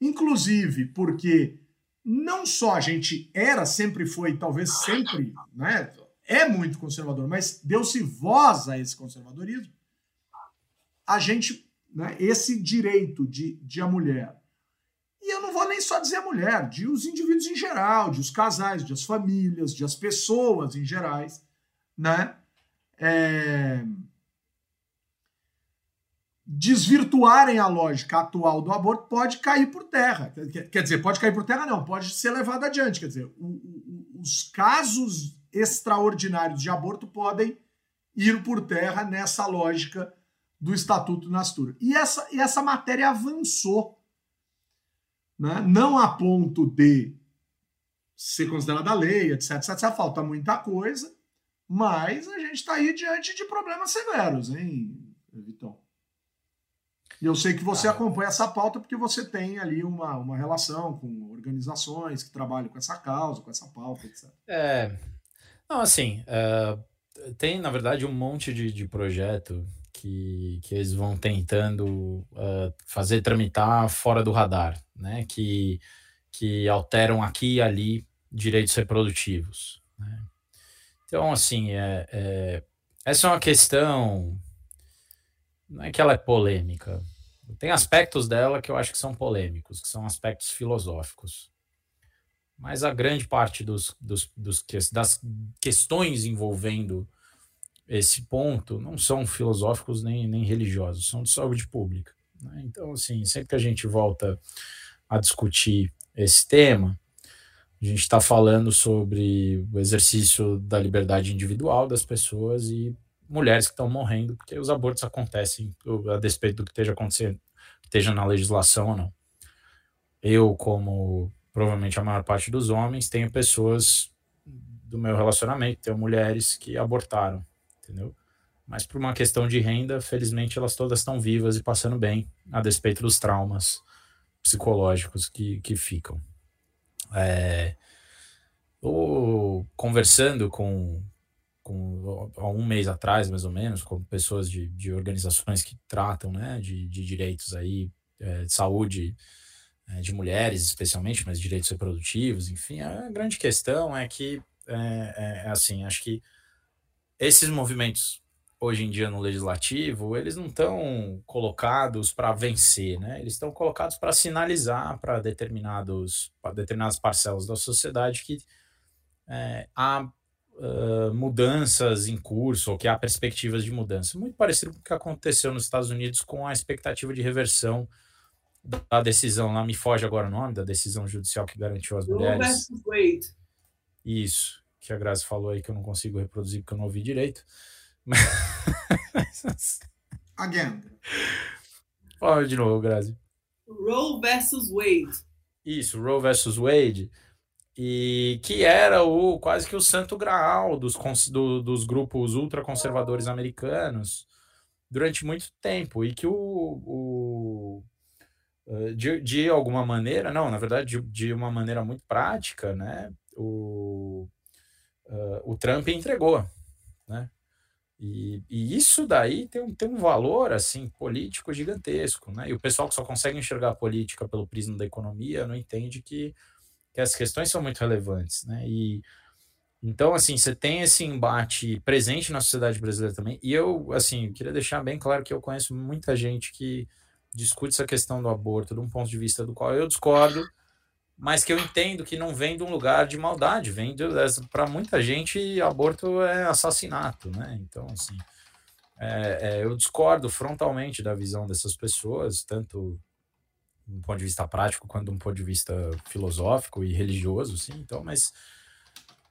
inclusive porque não só a gente era, sempre foi, talvez sempre, né, é muito conservador, mas deu-se voz a esse conservadorismo, a gente, né, esse direito de, de a mulher, e eu não vou nem só dizer a mulher, de os indivíduos em geral, de os casais, de as famílias, de as pessoas em gerais, né, é, desvirtuarem a lógica atual do aborto pode cair por terra. Quer dizer, pode cair por terra, não, pode ser levado adiante. Quer dizer, o, o, os casos extraordinários de aborto podem ir por terra nessa lógica do Estatuto Nastura. E essa, e essa matéria avançou, né? não a ponto de ser considerada lei, etc, etc, etc. Falta muita coisa, mas a gente está aí diante de problemas severos, hein, Vitão? E eu sei que você ah. acompanha essa pauta porque você tem ali uma, uma relação com organizações que trabalham com essa causa, com essa pauta, etc. É. Não, assim, uh, tem, na verdade, um monte de, de projeto que, que eles vão tentando uh, fazer tramitar fora do radar, né? Que, que alteram aqui e ali direitos reprodutivos. Né? Então, assim, é, é, essa é uma questão. Não é que ela é polêmica, tem aspectos dela que eu acho que são polêmicos, que são aspectos filosóficos. Mas a grande parte dos, dos, dos, das questões envolvendo esse ponto não são filosóficos nem, nem religiosos, são de saúde pública. Né? Então, assim, sempre que a gente volta a discutir esse tema, a gente está falando sobre o exercício da liberdade individual das pessoas e mulheres que estão morrendo, porque os abortos acontecem a despeito do que esteja acontecendo, esteja na legislação ou não. Eu, como provavelmente a maior parte dos homens, tenho pessoas do meu relacionamento, tenho mulheres que abortaram, entendeu? Mas por uma questão de renda, felizmente elas todas estão vivas e passando bem, a despeito dos traumas psicológicos que, que ficam. É, conversando com, com, há um mês atrás, mais ou menos, com pessoas de, de organizações que tratam né, de, de direitos aí, é, de saúde é, de mulheres, especialmente, mas direitos reprodutivos, enfim, a grande questão é que, é, é, é assim, acho que esses movimentos hoje em dia no legislativo, eles não estão colocados para vencer, né? Eles estão colocados para sinalizar para determinados, para determinadas parcelas da sociedade que é, há uh, mudanças em curso ou que há perspectivas de mudança. Muito parecido com o que aconteceu nos Estados Unidos com a expectativa de reversão da decisão, lá me foge agora o nome, da decisão judicial que garantiu as mulheres. Isso, que a Grazi falou aí que eu não consigo reproduzir porque eu não ouvi direito. Again. Fala de novo, Grazi. Roe versus Wade. Isso, Roe versus Wade e que era o quase que o santo graal dos, do, dos grupos ultraconservadores americanos durante muito tempo e que o, o eh, de, de alguma maneira não na verdade de, de uma maneira muito prática né o, uh, o Trump entregou né e, e, isso daí tem um, tem um valor assim político gigantesco né e o pessoal que só consegue enxergar a política pelo prisma da economia não entende que que as questões são muito relevantes, né? E então, assim, você tem esse embate presente na sociedade brasileira também. E eu, assim, queria deixar bem claro que eu conheço muita gente que discute essa questão do aborto de um ponto de vista do qual eu discordo, mas que eu entendo que não vem de um lugar de maldade, vem para muita gente aborto é assassinato, né? Então, assim, é, é, eu discordo frontalmente da visão dessas pessoas, tanto um ponto de vista prático quanto um ponto de vista filosófico e religioso, sim. Então, mas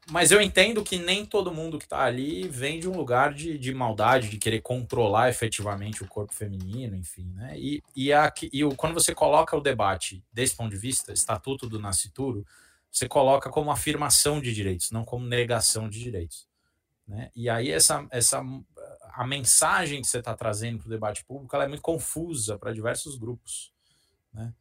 mas eu entendo que nem todo mundo que está ali vem de um lugar de, de maldade, de querer controlar efetivamente o corpo feminino, enfim, né? E, e, a, e o, quando você coloca o debate desse ponto de vista, Estatuto do Nascituro, você coloca como afirmação de direitos, não como negação de direitos. Né? E aí essa, essa a mensagem que você está trazendo para o debate público ela é muito confusa para diversos grupos. Né?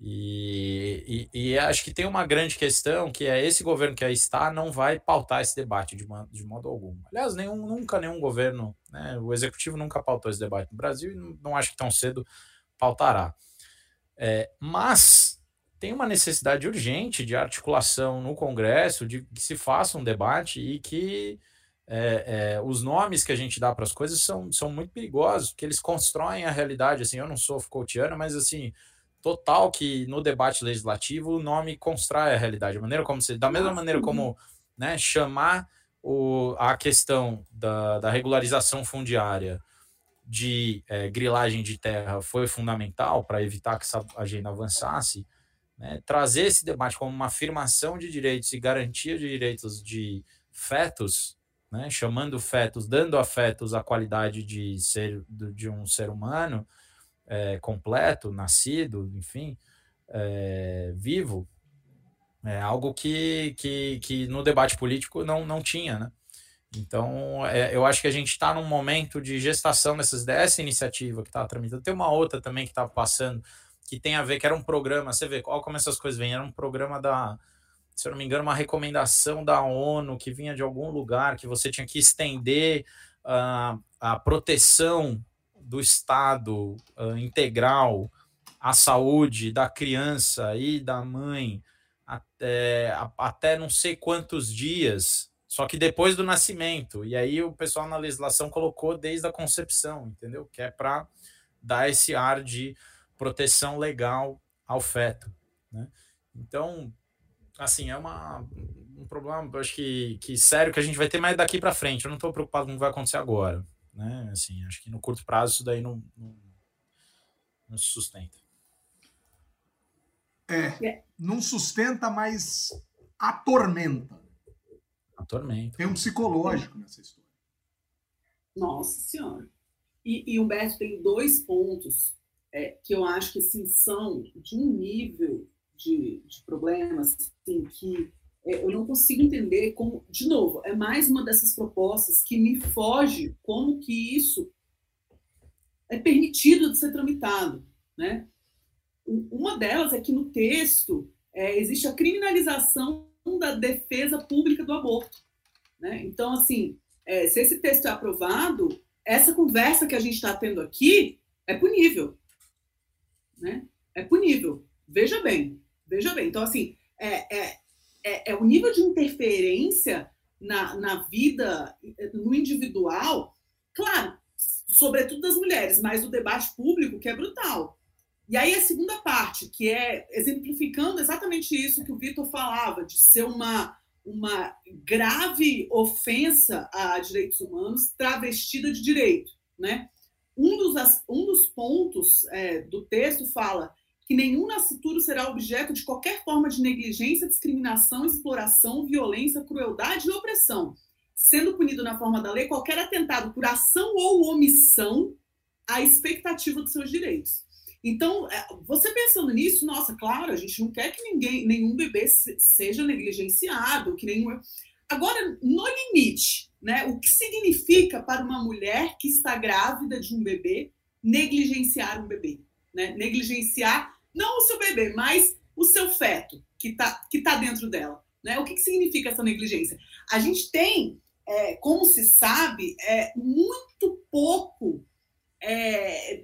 E, e, e, acho que tem uma grande questão que é esse governo que aí está não vai pautar esse debate de, uma, de modo algum. Aliás, nenhum, nunca nenhum governo, né, o executivo nunca pautou esse debate no Brasil e não, não acho que tão cedo pautará. É, mas tem uma necessidade urgente de articulação no Congresso, de que se faça um debate e que é, é, os nomes que a gente dá para as coisas são, são muito perigosos, porque eles constroem a realidade. Assim, eu não sou Foucaultiano, mas assim, total que no debate legislativo o nome constrói a realidade. A maneira como se, da mesma maneira como né, chamar o, a questão da, da regularização fundiária de é, grilagem de terra foi fundamental para evitar que essa agenda avançasse, né, trazer esse debate como uma afirmação de direitos e garantia de direitos de fetos né, chamando fetos, dando a fetos a qualidade de ser de um ser humano é, completo, nascido, enfim, é, vivo, é algo que, que, que no debate político não, não tinha, né? Então, é, eu acho que a gente está num momento de gestação dessas, dessa iniciativa que está tramitando. Tem uma outra também que está passando, que tem a ver, que era um programa, você vê, olha como essas coisas vêm, era um programa da, se eu não me engano, uma recomendação da ONU que vinha de algum lugar que você tinha que estender uh, a proteção do Estado uh, integral à saúde da criança e da mãe até, até não sei quantos dias, só que depois do nascimento. E aí o pessoal na legislação colocou desde a concepção, entendeu? Que é para dar esse ar de proteção legal ao feto. Né? Então, assim, é uma, um problema, acho que, que sério que a gente vai ter mais daqui para frente. Eu não estou preocupado com o que vai acontecer agora, né? Assim, acho que no curto prazo isso daí não, não, não se sustenta. É, é, não sustenta, mas atormenta. Atormenta. Tem um psicológico nessa história. Nossa Senhora. E, e Humberto tem dois pontos é, que eu acho que assim, são de um nível de, de problemas assim, que eu não consigo entender como, de novo, é mais uma dessas propostas que me foge como que isso é permitido de ser tramitado, né? Uma delas é que no texto é, existe a criminalização da defesa pública do aborto, né? Então, assim, é, se esse texto é aprovado, essa conversa que a gente está tendo aqui é punível, né? É punível. Veja bem, Veja bem, então assim, é, é, é, é o nível de interferência na, na vida, no individual, claro, sobretudo das mulheres, mas o debate público que é brutal. E aí a segunda parte, que é exemplificando exatamente isso que o Vitor falava, de ser uma, uma grave ofensa a direitos humanos travestida de direito. Né? Um, dos, um dos pontos é, do texto fala que nenhum nascituro será objeto de qualquer forma de negligência, discriminação, exploração, violência, crueldade e opressão, sendo punido na forma da lei qualquer atentado por ação ou omissão à expectativa dos seus direitos. Então, é, você pensando nisso, nossa, claro, a gente não quer que ninguém, nenhum bebê seja negligenciado, que nenhum. Agora, no limite, né, o que significa para uma mulher que está grávida de um bebê negligenciar um bebê? Né? Negligenciar não o seu bebê, mas o seu feto que está que tá dentro dela. Né? O que, que significa essa negligência? A gente tem, é, como se sabe, é, muito pouco é,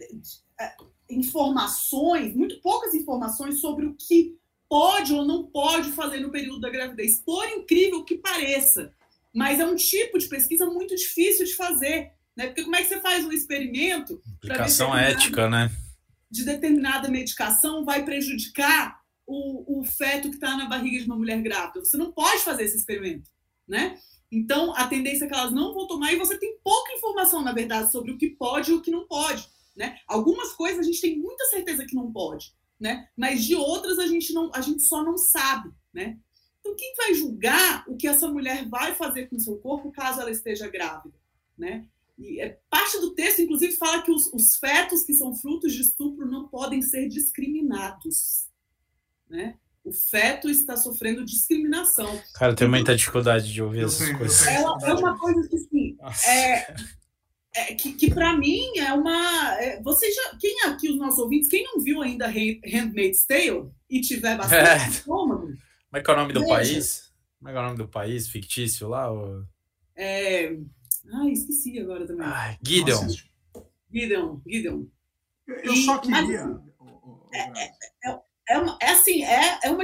é, informações, muito poucas informações sobre o que pode ou não pode fazer no período da gravidez, por incrível que pareça. Mas é um tipo de pesquisa muito difícil de fazer, né? Porque como é que você faz um experimento? Implicação ética, né? De determinada medicação vai prejudicar o, o feto que está na barriga de uma mulher grávida. Você não pode fazer esse experimento, né? Então, a tendência é que elas não vão tomar e você tem pouca informação, na verdade, sobre o que pode e o que não pode, né? Algumas coisas a gente tem muita certeza que não pode, né? Mas de outras a gente não, a gente só não sabe, né? Então, quem vai julgar o que essa mulher vai fazer com seu corpo caso ela esteja grávida, né? É, parte do texto, inclusive, fala que os, os, fetos que são frutos de estupro não podem ser discriminados. Né? o feto está sofrendo discriminação. Cara, eu tenho muita dificuldade de ouvir essas coisas. É, é, uma coisa que, assim, é, é, que, que para mim é uma. É, você já. Quem aqui, os nossos ouvintes, quem não viu ainda Handmaid's Tale e tiver bastante é. estômago. Como é que é o nome do veja. país? Como é que é o nome do país fictício lá? Ou... É. Ai, esqueci agora também. Ai, Gideon. Gideon, Gideon. Eu e, só queria. Mas, é, é, é, é, uma, é assim, é, é uma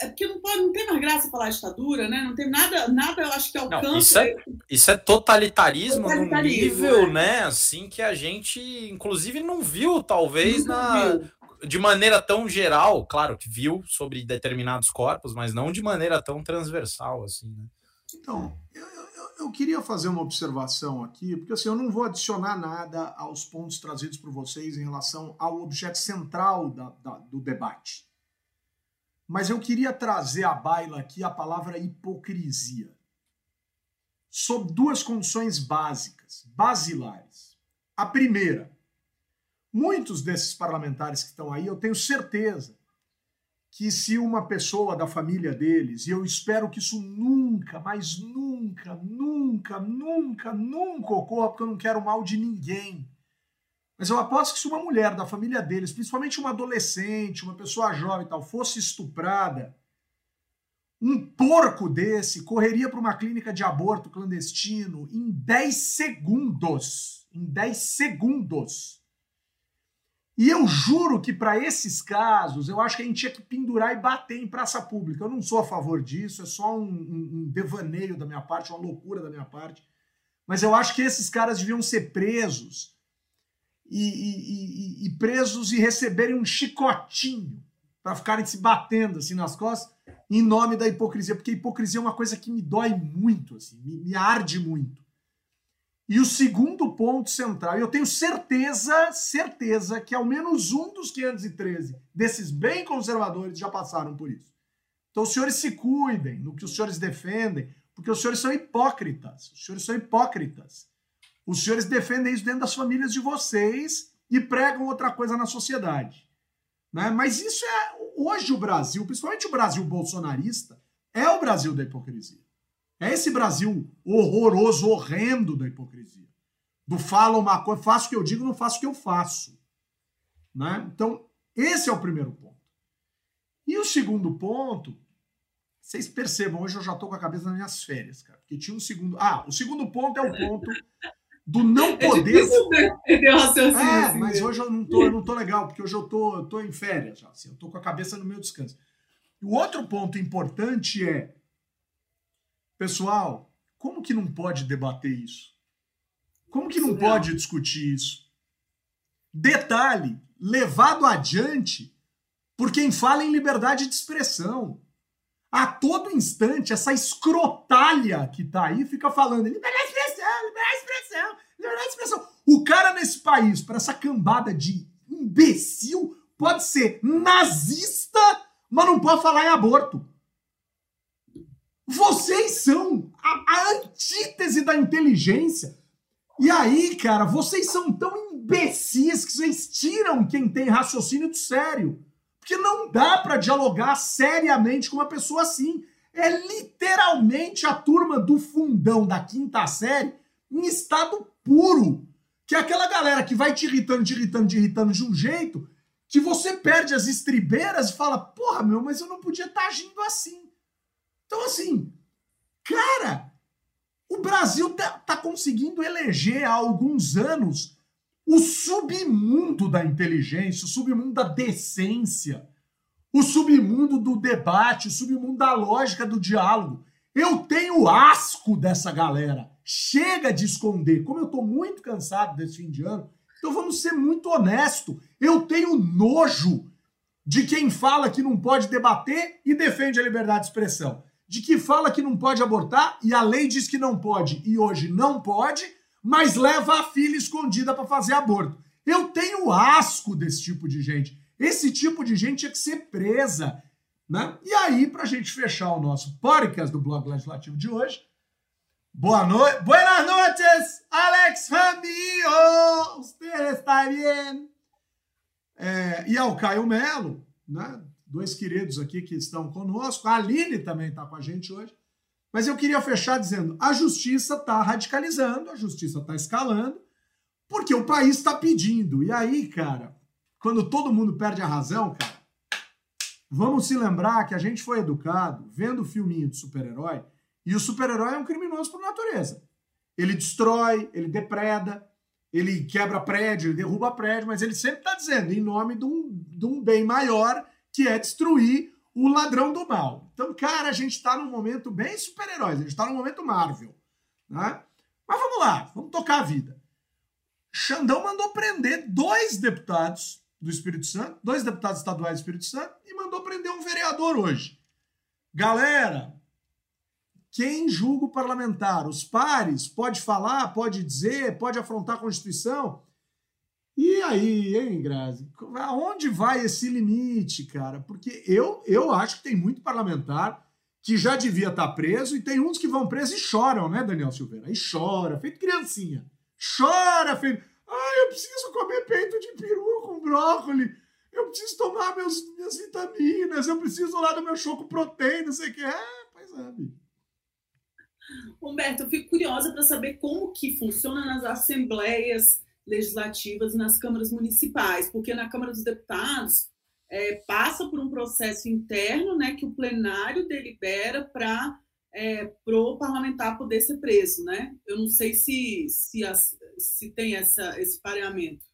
é porque não pode, não tem mais graça falar ditadura, né? Não tem nada, nada eu acho que alcança. Não, isso, é, isso é totalitarismo, totalitarismo num nível, é. né? Assim que a gente, inclusive, não viu, talvez, não na, viu. de maneira tão geral, claro que viu sobre determinados corpos, mas não de maneira tão transversal, assim, né? Então, eu, eu queria fazer uma observação aqui, porque assim, eu não vou adicionar nada aos pontos trazidos por vocês em relação ao objeto central da, da, do debate. Mas eu queria trazer à baila aqui a palavra hipocrisia. Sob duas condições básicas, basilares. A primeira, muitos desses parlamentares que estão aí, eu tenho certeza, que se uma pessoa da família deles, e eu espero que isso nunca, mas nunca, nunca, nunca, nunca ocorra, porque eu não quero mal de ninguém. Mas eu aposto que se uma mulher da família deles, principalmente uma adolescente, uma pessoa jovem e tal, fosse estuprada, um porco desse correria para uma clínica de aborto clandestino em 10 segundos. Em 10 segundos. E eu juro que para esses casos, eu acho que a gente tinha que pendurar e bater em praça pública. Eu não sou a favor disso, é só um, um, um devaneio da minha parte, uma loucura da minha parte. Mas eu acho que esses caras deviam ser presos e, e, e, e presos e receberem um chicotinho para ficarem se batendo assim nas costas em nome da hipocrisia, porque a hipocrisia é uma coisa que me dói muito, assim, me, me arde muito. E o segundo ponto central, eu tenho certeza, certeza que ao menos um dos 513 desses bem conservadores já passaram por isso. Então os senhores se cuidem no que os senhores defendem, porque os senhores são hipócritas. Os senhores são hipócritas. Os senhores defendem isso dentro das famílias de vocês e pregam outra coisa na sociedade. Né? Mas isso é. Hoje o Brasil, principalmente o Brasil bolsonarista, é o Brasil da hipocrisia. É esse Brasil horroroso, horrendo da hipocrisia. Do fala uma coisa, faço o que eu digo, não faço o que eu faço. Né? Então, esse é o primeiro ponto. E o segundo ponto, vocês percebam, hoje eu já estou com a cabeça nas minhas férias, cara. Porque tinha um segundo. Ah, o segundo ponto é o ponto do não é poder. É, é mas hoje eu não tô, eu não tô legal, porque hoje eu tô, eu tô em férias já. Assim, eu tô com a cabeça no meu descanso. O outro ponto importante é Pessoal, como que não pode debater isso? Como que não pode discutir isso? Detalhe, levado adiante por quem fala em liberdade de expressão. A todo instante, essa escrotalha que tá aí fica falando liberdade de expressão, liberdade de expressão, liberdade de expressão. O cara nesse país, para essa cambada de imbecil, pode ser nazista, mas não pode falar em aborto. Vocês são a, a antítese da inteligência. E aí, cara, vocês são tão imbecis que vocês tiram quem tem raciocínio do sério. Porque não dá para dialogar seriamente com uma pessoa assim. É literalmente a turma do fundão da quinta série em estado puro. Que é aquela galera que vai te irritando, te irritando, te irritando de um jeito que você perde as estribeiras e fala: porra, meu, mas eu não podia estar tá agindo assim. Então, assim, cara, o Brasil tá, tá conseguindo eleger há alguns anos o submundo da inteligência, o submundo da decência, o submundo do debate, o submundo da lógica do diálogo. Eu tenho asco dessa galera. Chega de esconder. Como eu estou muito cansado desse fim de ano, então vamos ser muito honesto. Eu tenho nojo de quem fala que não pode debater e defende a liberdade de expressão de que fala que não pode abortar e a lei diz que não pode e hoje não pode, mas leva a filha escondida para fazer aborto. Eu tenho asco desse tipo de gente. Esse tipo de gente tinha que ser presa. Né? E aí, para a gente fechar o nosso podcast do Blog Legislativo de hoje, boa noite, buenas noches, Alex Ramiro, você está bem? É, e ao Caio Melo, né? Dois queridos aqui que estão conosco. A Aline também está com a gente hoje. Mas eu queria fechar dizendo: a justiça está radicalizando, a justiça está escalando, porque o país está pedindo. E aí, cara, quando todo mundo perde a razão, cara, vamos se lembrar que a gente foi educado vendo filminho de super-herói, e o super-herói é um criminoso por natureza. Ele destrói, ele depreda, ele quebra prédio, ele derruba prédio, mas ele sempre está dizendo em nome de um, de um bem maior que é destruir o ladrão do mal. Então, cara, a gente está num momento bem super-heróis, a gente está num momento Marvel. Né? Mas vamos lá, vamos tocar a vida. Xandão mandou prender dois deputados do Espírito Santo, dois deputados estaduais do Espírito Santo, e mandou prender um vereador hoje. Galera, quem julga o parlamentar? Os pares? Pode falar, pode dizer, pode afrontar a Constituição? E aí, hein, Grazi? Aonde vai esse limite, cara? Porque eu, eu acho que tem muito parlamentar que já devia estar preso e tem uns que vão presos e choram, né, Daniel Silveira? Aí chora, feito criancinha. Chora, feito. Ah, eu preciso comer peito de peru com brócolis. Eu preciso tomar meus, minhas vitaminas. Eu preciso lá do meu choco proteína, sei o que. É, pois é, amigo. Humberto, eu fico curiosa para saber como que funciona nas assembleias legislativas nas câmaras municipais, porque na Câmara dos Deputados é, passa por um processo interno né, que o plenário delibera para é, o parlamentar poder ser preso. Né? Eu não sei se, se, se tem essa, esse pareamento.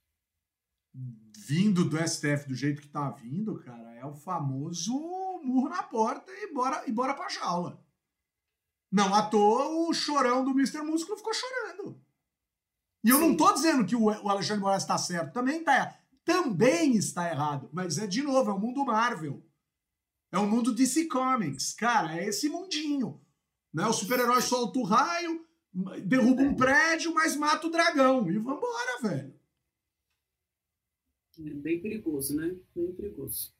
Vindo do STF do jeito que está vindo, cara, é o famoso murro na porta e bora, e bora pra jaula. Não à toa o chorão do Mr. Músculo ficou chorando. E eu Sim. não estou dizendo que o Alexandre Moraes está certo, também está também está errado, mas é de novo, é o mundo Marvel. É o mundo DC Comics. Cara, é esse mundinho. Né? O super-herói solta o raio, derruba um prédio, mas mata o dragão. E vambora, velho. É bem perigoso, né? Bem perigoso.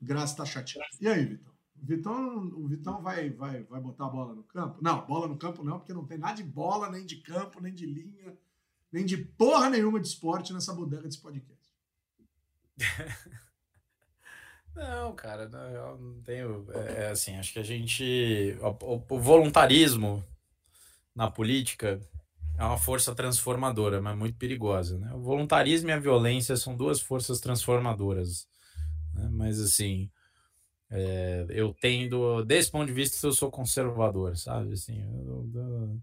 Graça tá chateado. E aí, Vitor? Vitão, o Vitão vai, vai, vai botar a bola no campo? Não, bola no campo não, porque não tem nada de bola, nem de campo, nem de linha, nem de porra nenhuma de esporte nessa bodega desse podcast. Não, cara, não, eu não tenho. É, é, assim, acho que a gente. O, o, voluntarismo na política é uma força transformadora, mas muito perigosa. Né? O voluntarismo e a violência são duas forças transformadoras. Né? Mas, assim, é, eu tendo, desse ponto de vista, eu sou conservador, sabe? Assim, eu, eu,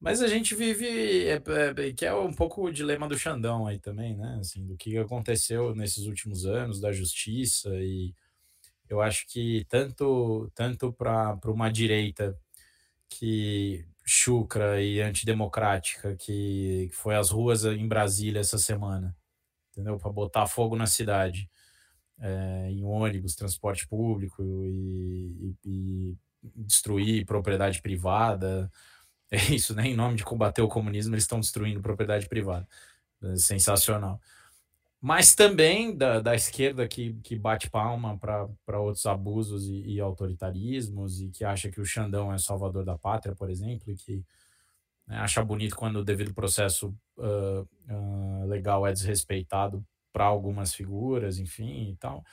mas a gente vive, é, é, que é um pouco o dilema do Xandão aí também, né? Assim, do que aconteceu nesses últimos anos, da justiça, e eu acho que tanto, tanto para uma direita que chucra e antidemocrática, que, foi às ruas em Brasília essa semana, entendeu? Para botar fogo na cidade é, em ônibus, transporte público e, e, e, destruir propriedade privada. É isso, né? Em nome de combater o comunismo, eles estão destruindo propriedade privada. É sensacional. Mas também da, da esquerda que, que bate palma para outros abusos e, e, autoritarismos e que acha que o Xandão é salvador da pátria, por exemplo, e que né, acha bonito quando o devido processo uh, uh, legal é desrespeitado para algumas figuras, enfim e tal.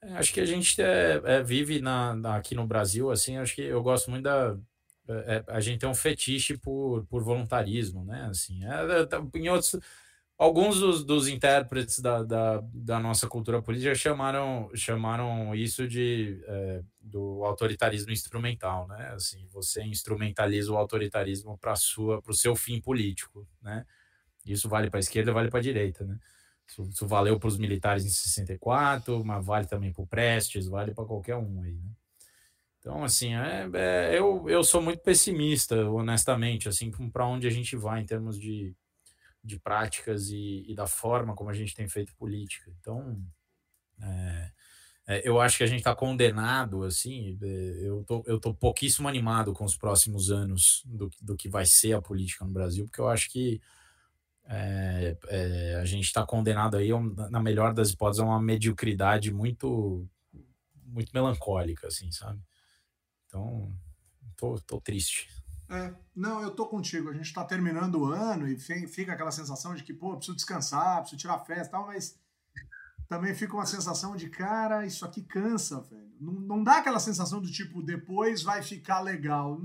É, acho que a gente é, é, vive na, na, aqui no Brasil, assim, acho que eu gosto muito da. É, é a gente tem um fetiche por, por voluntarismo, né? Assim, é, tá, em outros, alguns dos, dos intérpretes da, da, da, nossa cultura política chamaram, chamaram isso de do autoritarismo instrumental, né? Assim, você instrumentaliza o autoritarismo para sua para o seu fim político, né? Isso vale para a esquerda, vale para a direita, né? Isso, valeu para os militares em 64, mas vale também para o Prestes, vale para qualquer um aí, né? Então, assim, é, é, eu, eu sou muito pessimista, honestamente, assim, para onde a gente vai em termos de, de práticas e, e, da forma como a gente tem feito política. Então, é, é eu acho que a gente está condenado, assim, é, eu tô, eu tô pouquíssimo animado com os próximos anos do, do que vai ser a política no Brasil, porque eu acho que é, é, a gente está condenado aí, na melhor das hipóteses, a uma mediocridade muito, muito melancólica, assim, sabe? Então, tô, tô triste. É, não, eu tô contigo. A gente está terminando o ano e fica aquela sensação de que, pô, preciso descansar, preciso tirar festa e tal, mas também fica uma sensação de, cara, isso aqui cansa, velho. Não, não dá aquela sensação do tipo, depois vai ficar legal.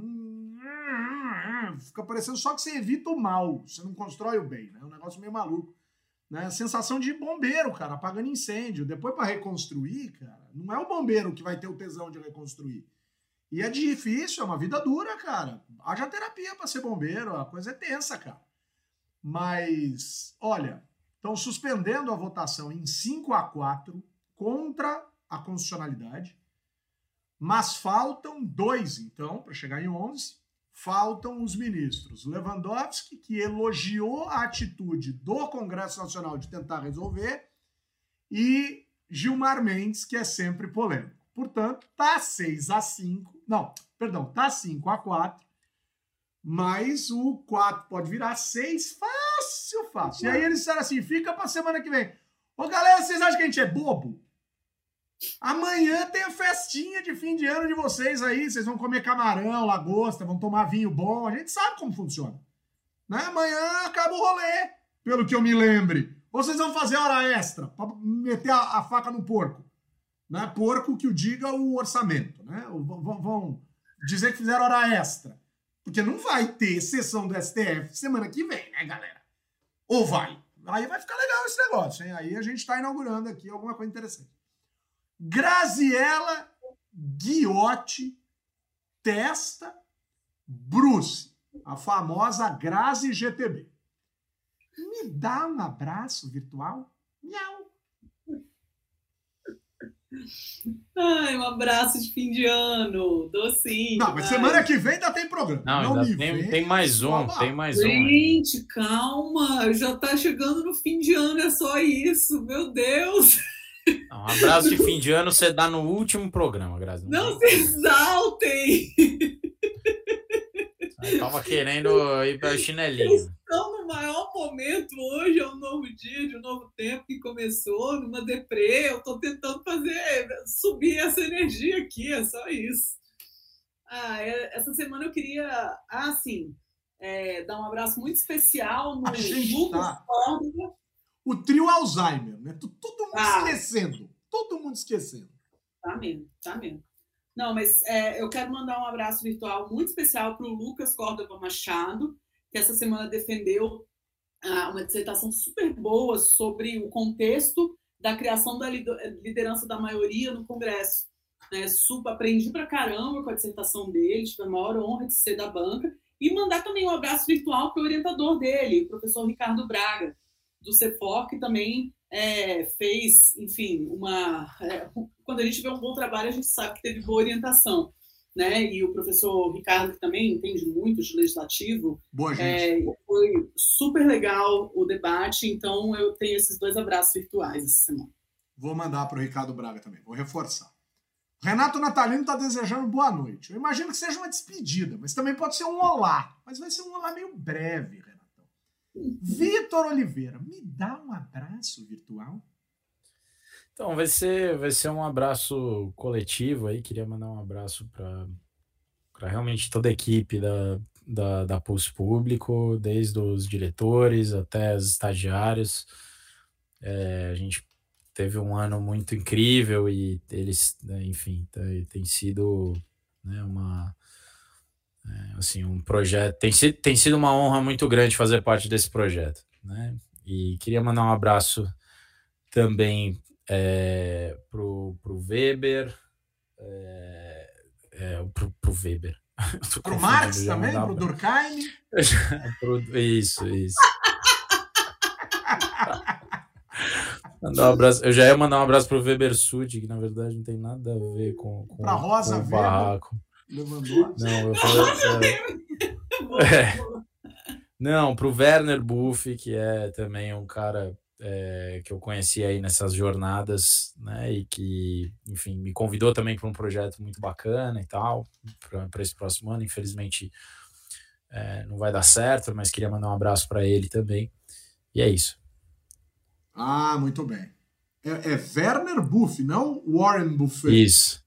Fica parecendo só que você evita o mal, você não constrói o bem, né? É um negócio meio maluco. Né? Sensação de bombeiro, cara, apagando incêndio. Depois, para reconstruir, cara, não é o bombeiro que vai ter o tesão de reconstruir. E é difícil, é uma vida dura, cara. Haja terapia para ser bombeiro, a coisa é tensa, cara. Mas, olha, estão suspendendo a votação em 5 a 4 contra a constitucionalidade, mas faltam dois, então, para chegar em 11. Faltam os ministros Lewandowski, que elogiou a atitude do Congresso Nacional de tentar resolver, e Gilmar Mendes, que é sempre polêmico. Portanto, tá 6 a 5. Não, perdão, tá 5 a 4 mas o 4 pode virar 6 fácil, fácil. E aí eles disseram assim: fica pra semana que vem. Ô galera, vocês acham que a gente é bobo? Amanhã tem a festinha de fim de ano de vocês aí. Vocês vão comer camarão, lagosta, vão tomar vinho bom. A gente sabe como funciona. Né? Amanhã acaba o rolê, pelo que eu me lembre. Ou vocês vão fazer hora extra pra meter a, a faca no porco. Né? Porco que o diga o orçamento. Né? Vão, vão dizer que fizeram hora extra. Porque não vai ter sessão do STF semana que vem, né, galera? Ou vai? Aí vai ficar legal esse negócio, hein? Aí a gente está inaugurando aqui alguma coisa interessante. Graziella Guiotti Testa Bruce, a famosa Grazi GTB. Me dá um abraço virtual? Miau. Ai, um abraço de fim de ano, docinho. Não, mas ai. semana que vem ainda tem programa. Não, não tem, tem, mais um, tem mais Gente, um. Gente, calma, já tá chegando no fim de ano, é só isso, meu Deus. Um abraço de fim de ano você dá no último programa, Grazi. Não, se exaltem! Tava querendo ir para chinelinho. Estão no maior momento hoje, é um novo dia, de um novo tempo que começou, numa deprê. Eu estou tentando fazer subir essa energia aqui, é só isso. Ah, é, essa semana eu queria, ah, sim, é, dar um abraço muito especial no Lucas tá. O trio Alzheimer, né? Todo mundo ah. esquecendo. Todo mundo esquecendo. Tá mesmo, tá mesmo. Não, mas é, eu quero mandar um abraço virtual muito especial para o Lucas Córdova Machado, que essa semana defendeu ah, uma dissertação super boa sobre o contexto da criação da liderança da maioria no Congresso. Né? Super, aprendi pra caramba com a dissertação dele, tive a maior honra de ser da banca. E mandar também um abraço virtual para o orientador dele, o professor Ricardo Braga, do CEFOR, que também é, fez, enfim, uma. É, quando a gente vê um bom trabalho, a gente sabe que teve boa orientação. Né? E o professor Ricardo, que também entende muito de legislativo, Boa, é, foi super legal o debate, então eu tenho esses dois abraços virtuais essa semana. Vou mandar para o Ricardo Braga também, vou reforçar. Renato Natalino está desejando boa noite. Eu imagino que seja uma despedida, mas também pode ser um olá. Mas vai ser um olá meio breve, Vitor Oliveira, me dá um abraço virtual. Então, vai ser, vai ser um abraço coletivo aí. Queria mandar um abraço para realmente toda a equipe da, da, da Pulse Público, desde os diretores até os estagiários. É, a gente teve um ano muito incrível e eles, né, enfim, tem, sido né, uma, é, assim, um projeto. Tem sido, tem sido uma honra muito grande fazer parte desse projeto. Né? E queria mandar um abraço também é, pro, pro Weber. É, é, pro, pro Weber. Pro Marx também? Pro Durkheim? isso, isso. Mandar um abraço. Eu já ia mandar um abraço pro Weber Sud, que na verdade não tem nada a ver com, com, pra Rosa com o barraco. Lewandowski? Não, eu falei. é, não, pro Werner Buff, que é também um cara é, que eu conheci aí nessas jornadas, né? E que, enfim, me convidou também para um projeto muito bacana e tal, para esse próximo ano. Infelizmente é, não vai dar certo, mas queria mandar um abraço para ele também. E é isso. Ah, muito bem. É, é Werner Buff, não Warren Buffett. Isso.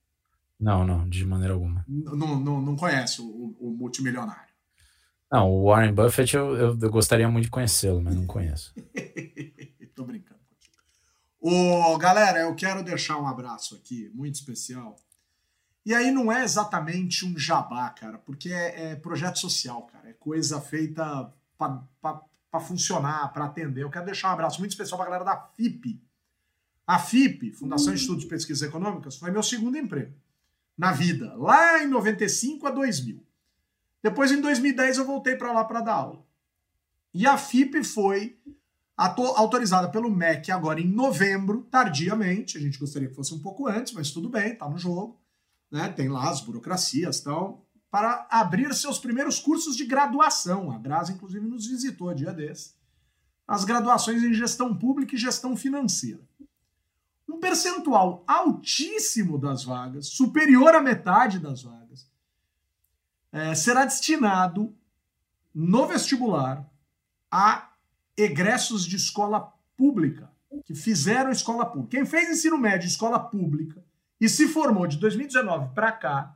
Não, não, de maneira alguma. Não, não, não conhece o, o multimilionário. Não, o Warren Buffett eu, eu, eu gostaria muito de conhecê-lo, mas não conheço. Tô brincando. Ô, galera, eu quero deixar um abraço aqui, muito especial. E aí não é exatamente um jabá, cara, porque é, é projeto social, cara. É coisa feita para funcionar, para atender. Eu quero deixar um abraço muito especial para a galera da FIP. A FIP, Fundação de Estudos e Pesquisas Econômicas, foi meu segundo emprego na vida, lá em 95 a 2000. Depois, em 2010, eu voltei para lá para dar aula. E a FIP foi autorizada pelo MEC agora em novembro, tardiamente. A gente gostaria que fosse um pouco antes, mas tudo bem, está no jogo. Né? Tem lá as burocracias tal, para abrir seus primeiros cursos de graduação. A Brasa, inclusive, nos visitou dia desse. As graduações em gestão pública e gestão financeira. Um percentual altíssimo das vagas, superior à metade das vagas, é, será destinado no vestibular a egressos de escola pública, que fizeram escola pública. Quem fez ensino médio escola pública e se formou de 2019 para cá,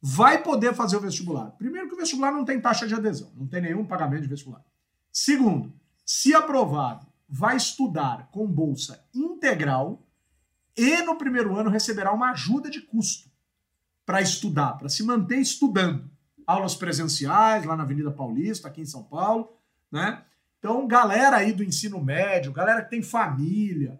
vai poder fazer o vestibular. Primeiro que o vestibular não tem taxa de adesão, não tem nenhum pagamento de vestibular. Segundo, se aprovado, vai estudar com bolsa integral e no primeiro ano receberá uma ajuda de custo para estudar, para se manter estudando. Aulas presenciais lá na Avenida Paulista, aqui em São Paulo, né? Então, galera aí do ensino médio, galera que tem família,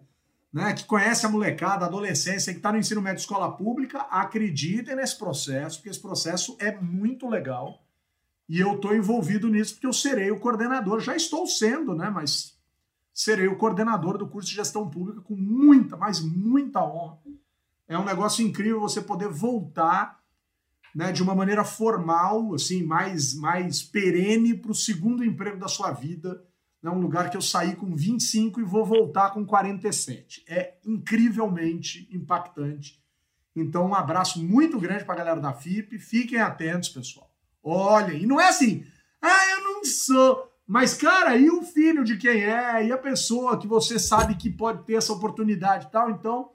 né, que conhece a molecada, a adolescência, que está no ensino médio escola pública, acreditem nesse processo, porque esse processo é muito legal. E eu estou envolvido nisso porque eu serei o coordenador, já estou sendo, né? Mas serei o coordenador do curso de gestão pública com muita, mas muita honra. É um negócio incrível você poder voltar né, de uma maneira formal, assim, mais, mais perene para o segundo emprego da sua vida. É um lugar que eu saí com 25 e vou voltar com 47. É incrivelmente impactante. Então, um abraço muito grande para a galera da FIP. Fiquem atentos, pessoal. Olhem, e não é assim, ah, eu não sou. Mas, cara, e o filho de quem é? E a pessoa que você sabe que pode ter essa oportunidade e tal? Então,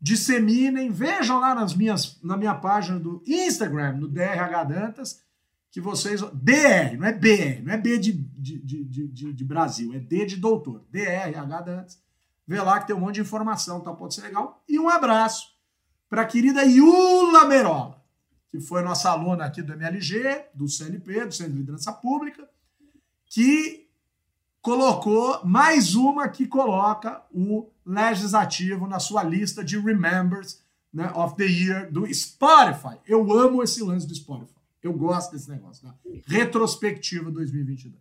disseminem, vejam lá nas minhas, na minha página do Instagram, no DRH Dantas, que vocês. DR, não é BR, não é B de, de, de, de, de Brasil, é D de doutor. DRH Dantas. Vê lá que tem um monte de informação, tá? Pode ser legal. E um abraço para a querida Yula Merola, que foi nossa aluna aqui do MLG, do CNP, do Centro de Liderança Pública, que colocou mais uma que coloca o legislativo na sua lista de Remembers né, of the Year do Spotify. Eu amo esse lance do Spotify. Eu gosto desse negócio. Tá? Retrospectiva 2022.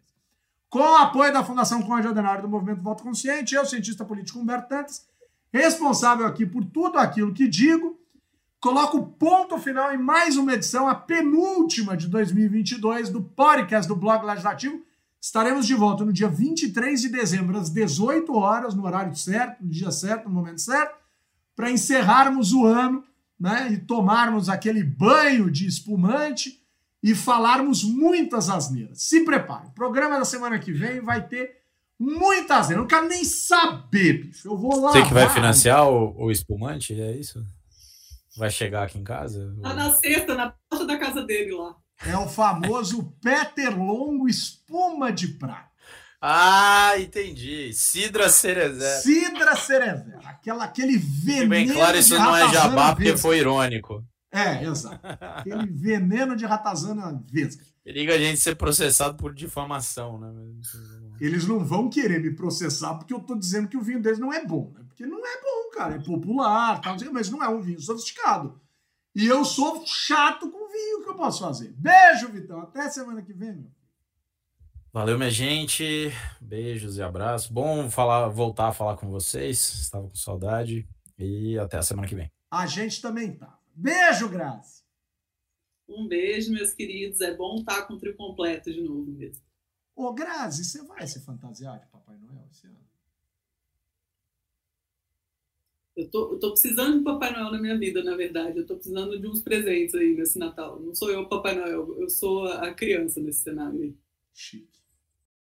Com o apoio da Fundação Conde Adenário do Movimento Voto Consciente, eu, cientista político Humberto Tantes, responsável aqui por tudo aquilo que digo, coloco ponto final em mais uma edição, a penúltima de 2022 do podcast do Blog Legislativo, Estaremos de volta no dia 23 de dezembro, às 18 horas, no horário certo, no dia certo, no momento certo, para encerrarmos o ano né, e tomarmos aquele banho de espumante e falarmos muitas asneiras. Se prepare. O programa da semana que vem vai ter muitas asneiras. Eu não quero nem saber, bicho. Eu vou lá. Você que vai financiar o, o espumante? É isso? Vai chegar aqui em casa? Tá na sexta, na porta da casa dele lá. É o famoso Peter Longo espuma de prata. Ah, entendi. Cidra cerezé. Cidra cerezé. Aquela, aquele veneno. bem claro, isso não é jabá porque foi irônico. É, exato. Aquele veneno de ratazana vesga. Periga a gente ser processado por difamação, né? Eles não vão querer me processar porque eu tô dizendo que o vinho deles não é bom, né? Porque não é bom, cara. É popular, tal, mas não é um vinho sofisticado. E eu sou chato com vinho, o que eu posso fazer? Beijo, Vitão. Até semana que vem, meu. Valeu, minha gente. Beijos e abraços. Bom falar, voltar a falar com vocês. Estava com saudade. E até a semana que vem. A gente também tá. Beijo, Graça. Um beijo, meus queridos. É bom estar com o trio completo de novo mesmo. Ô, Grazi, você vai se fantasiar de Papai Noel esse ano? Eu tô, eu tô precisando de Papai Noel na minha vida, na verdade. Eu tô precisando de uns presentes aí nesse Natal. Não sou eu Papai Noel, eu sou a criança nesse cenário aí. Chique.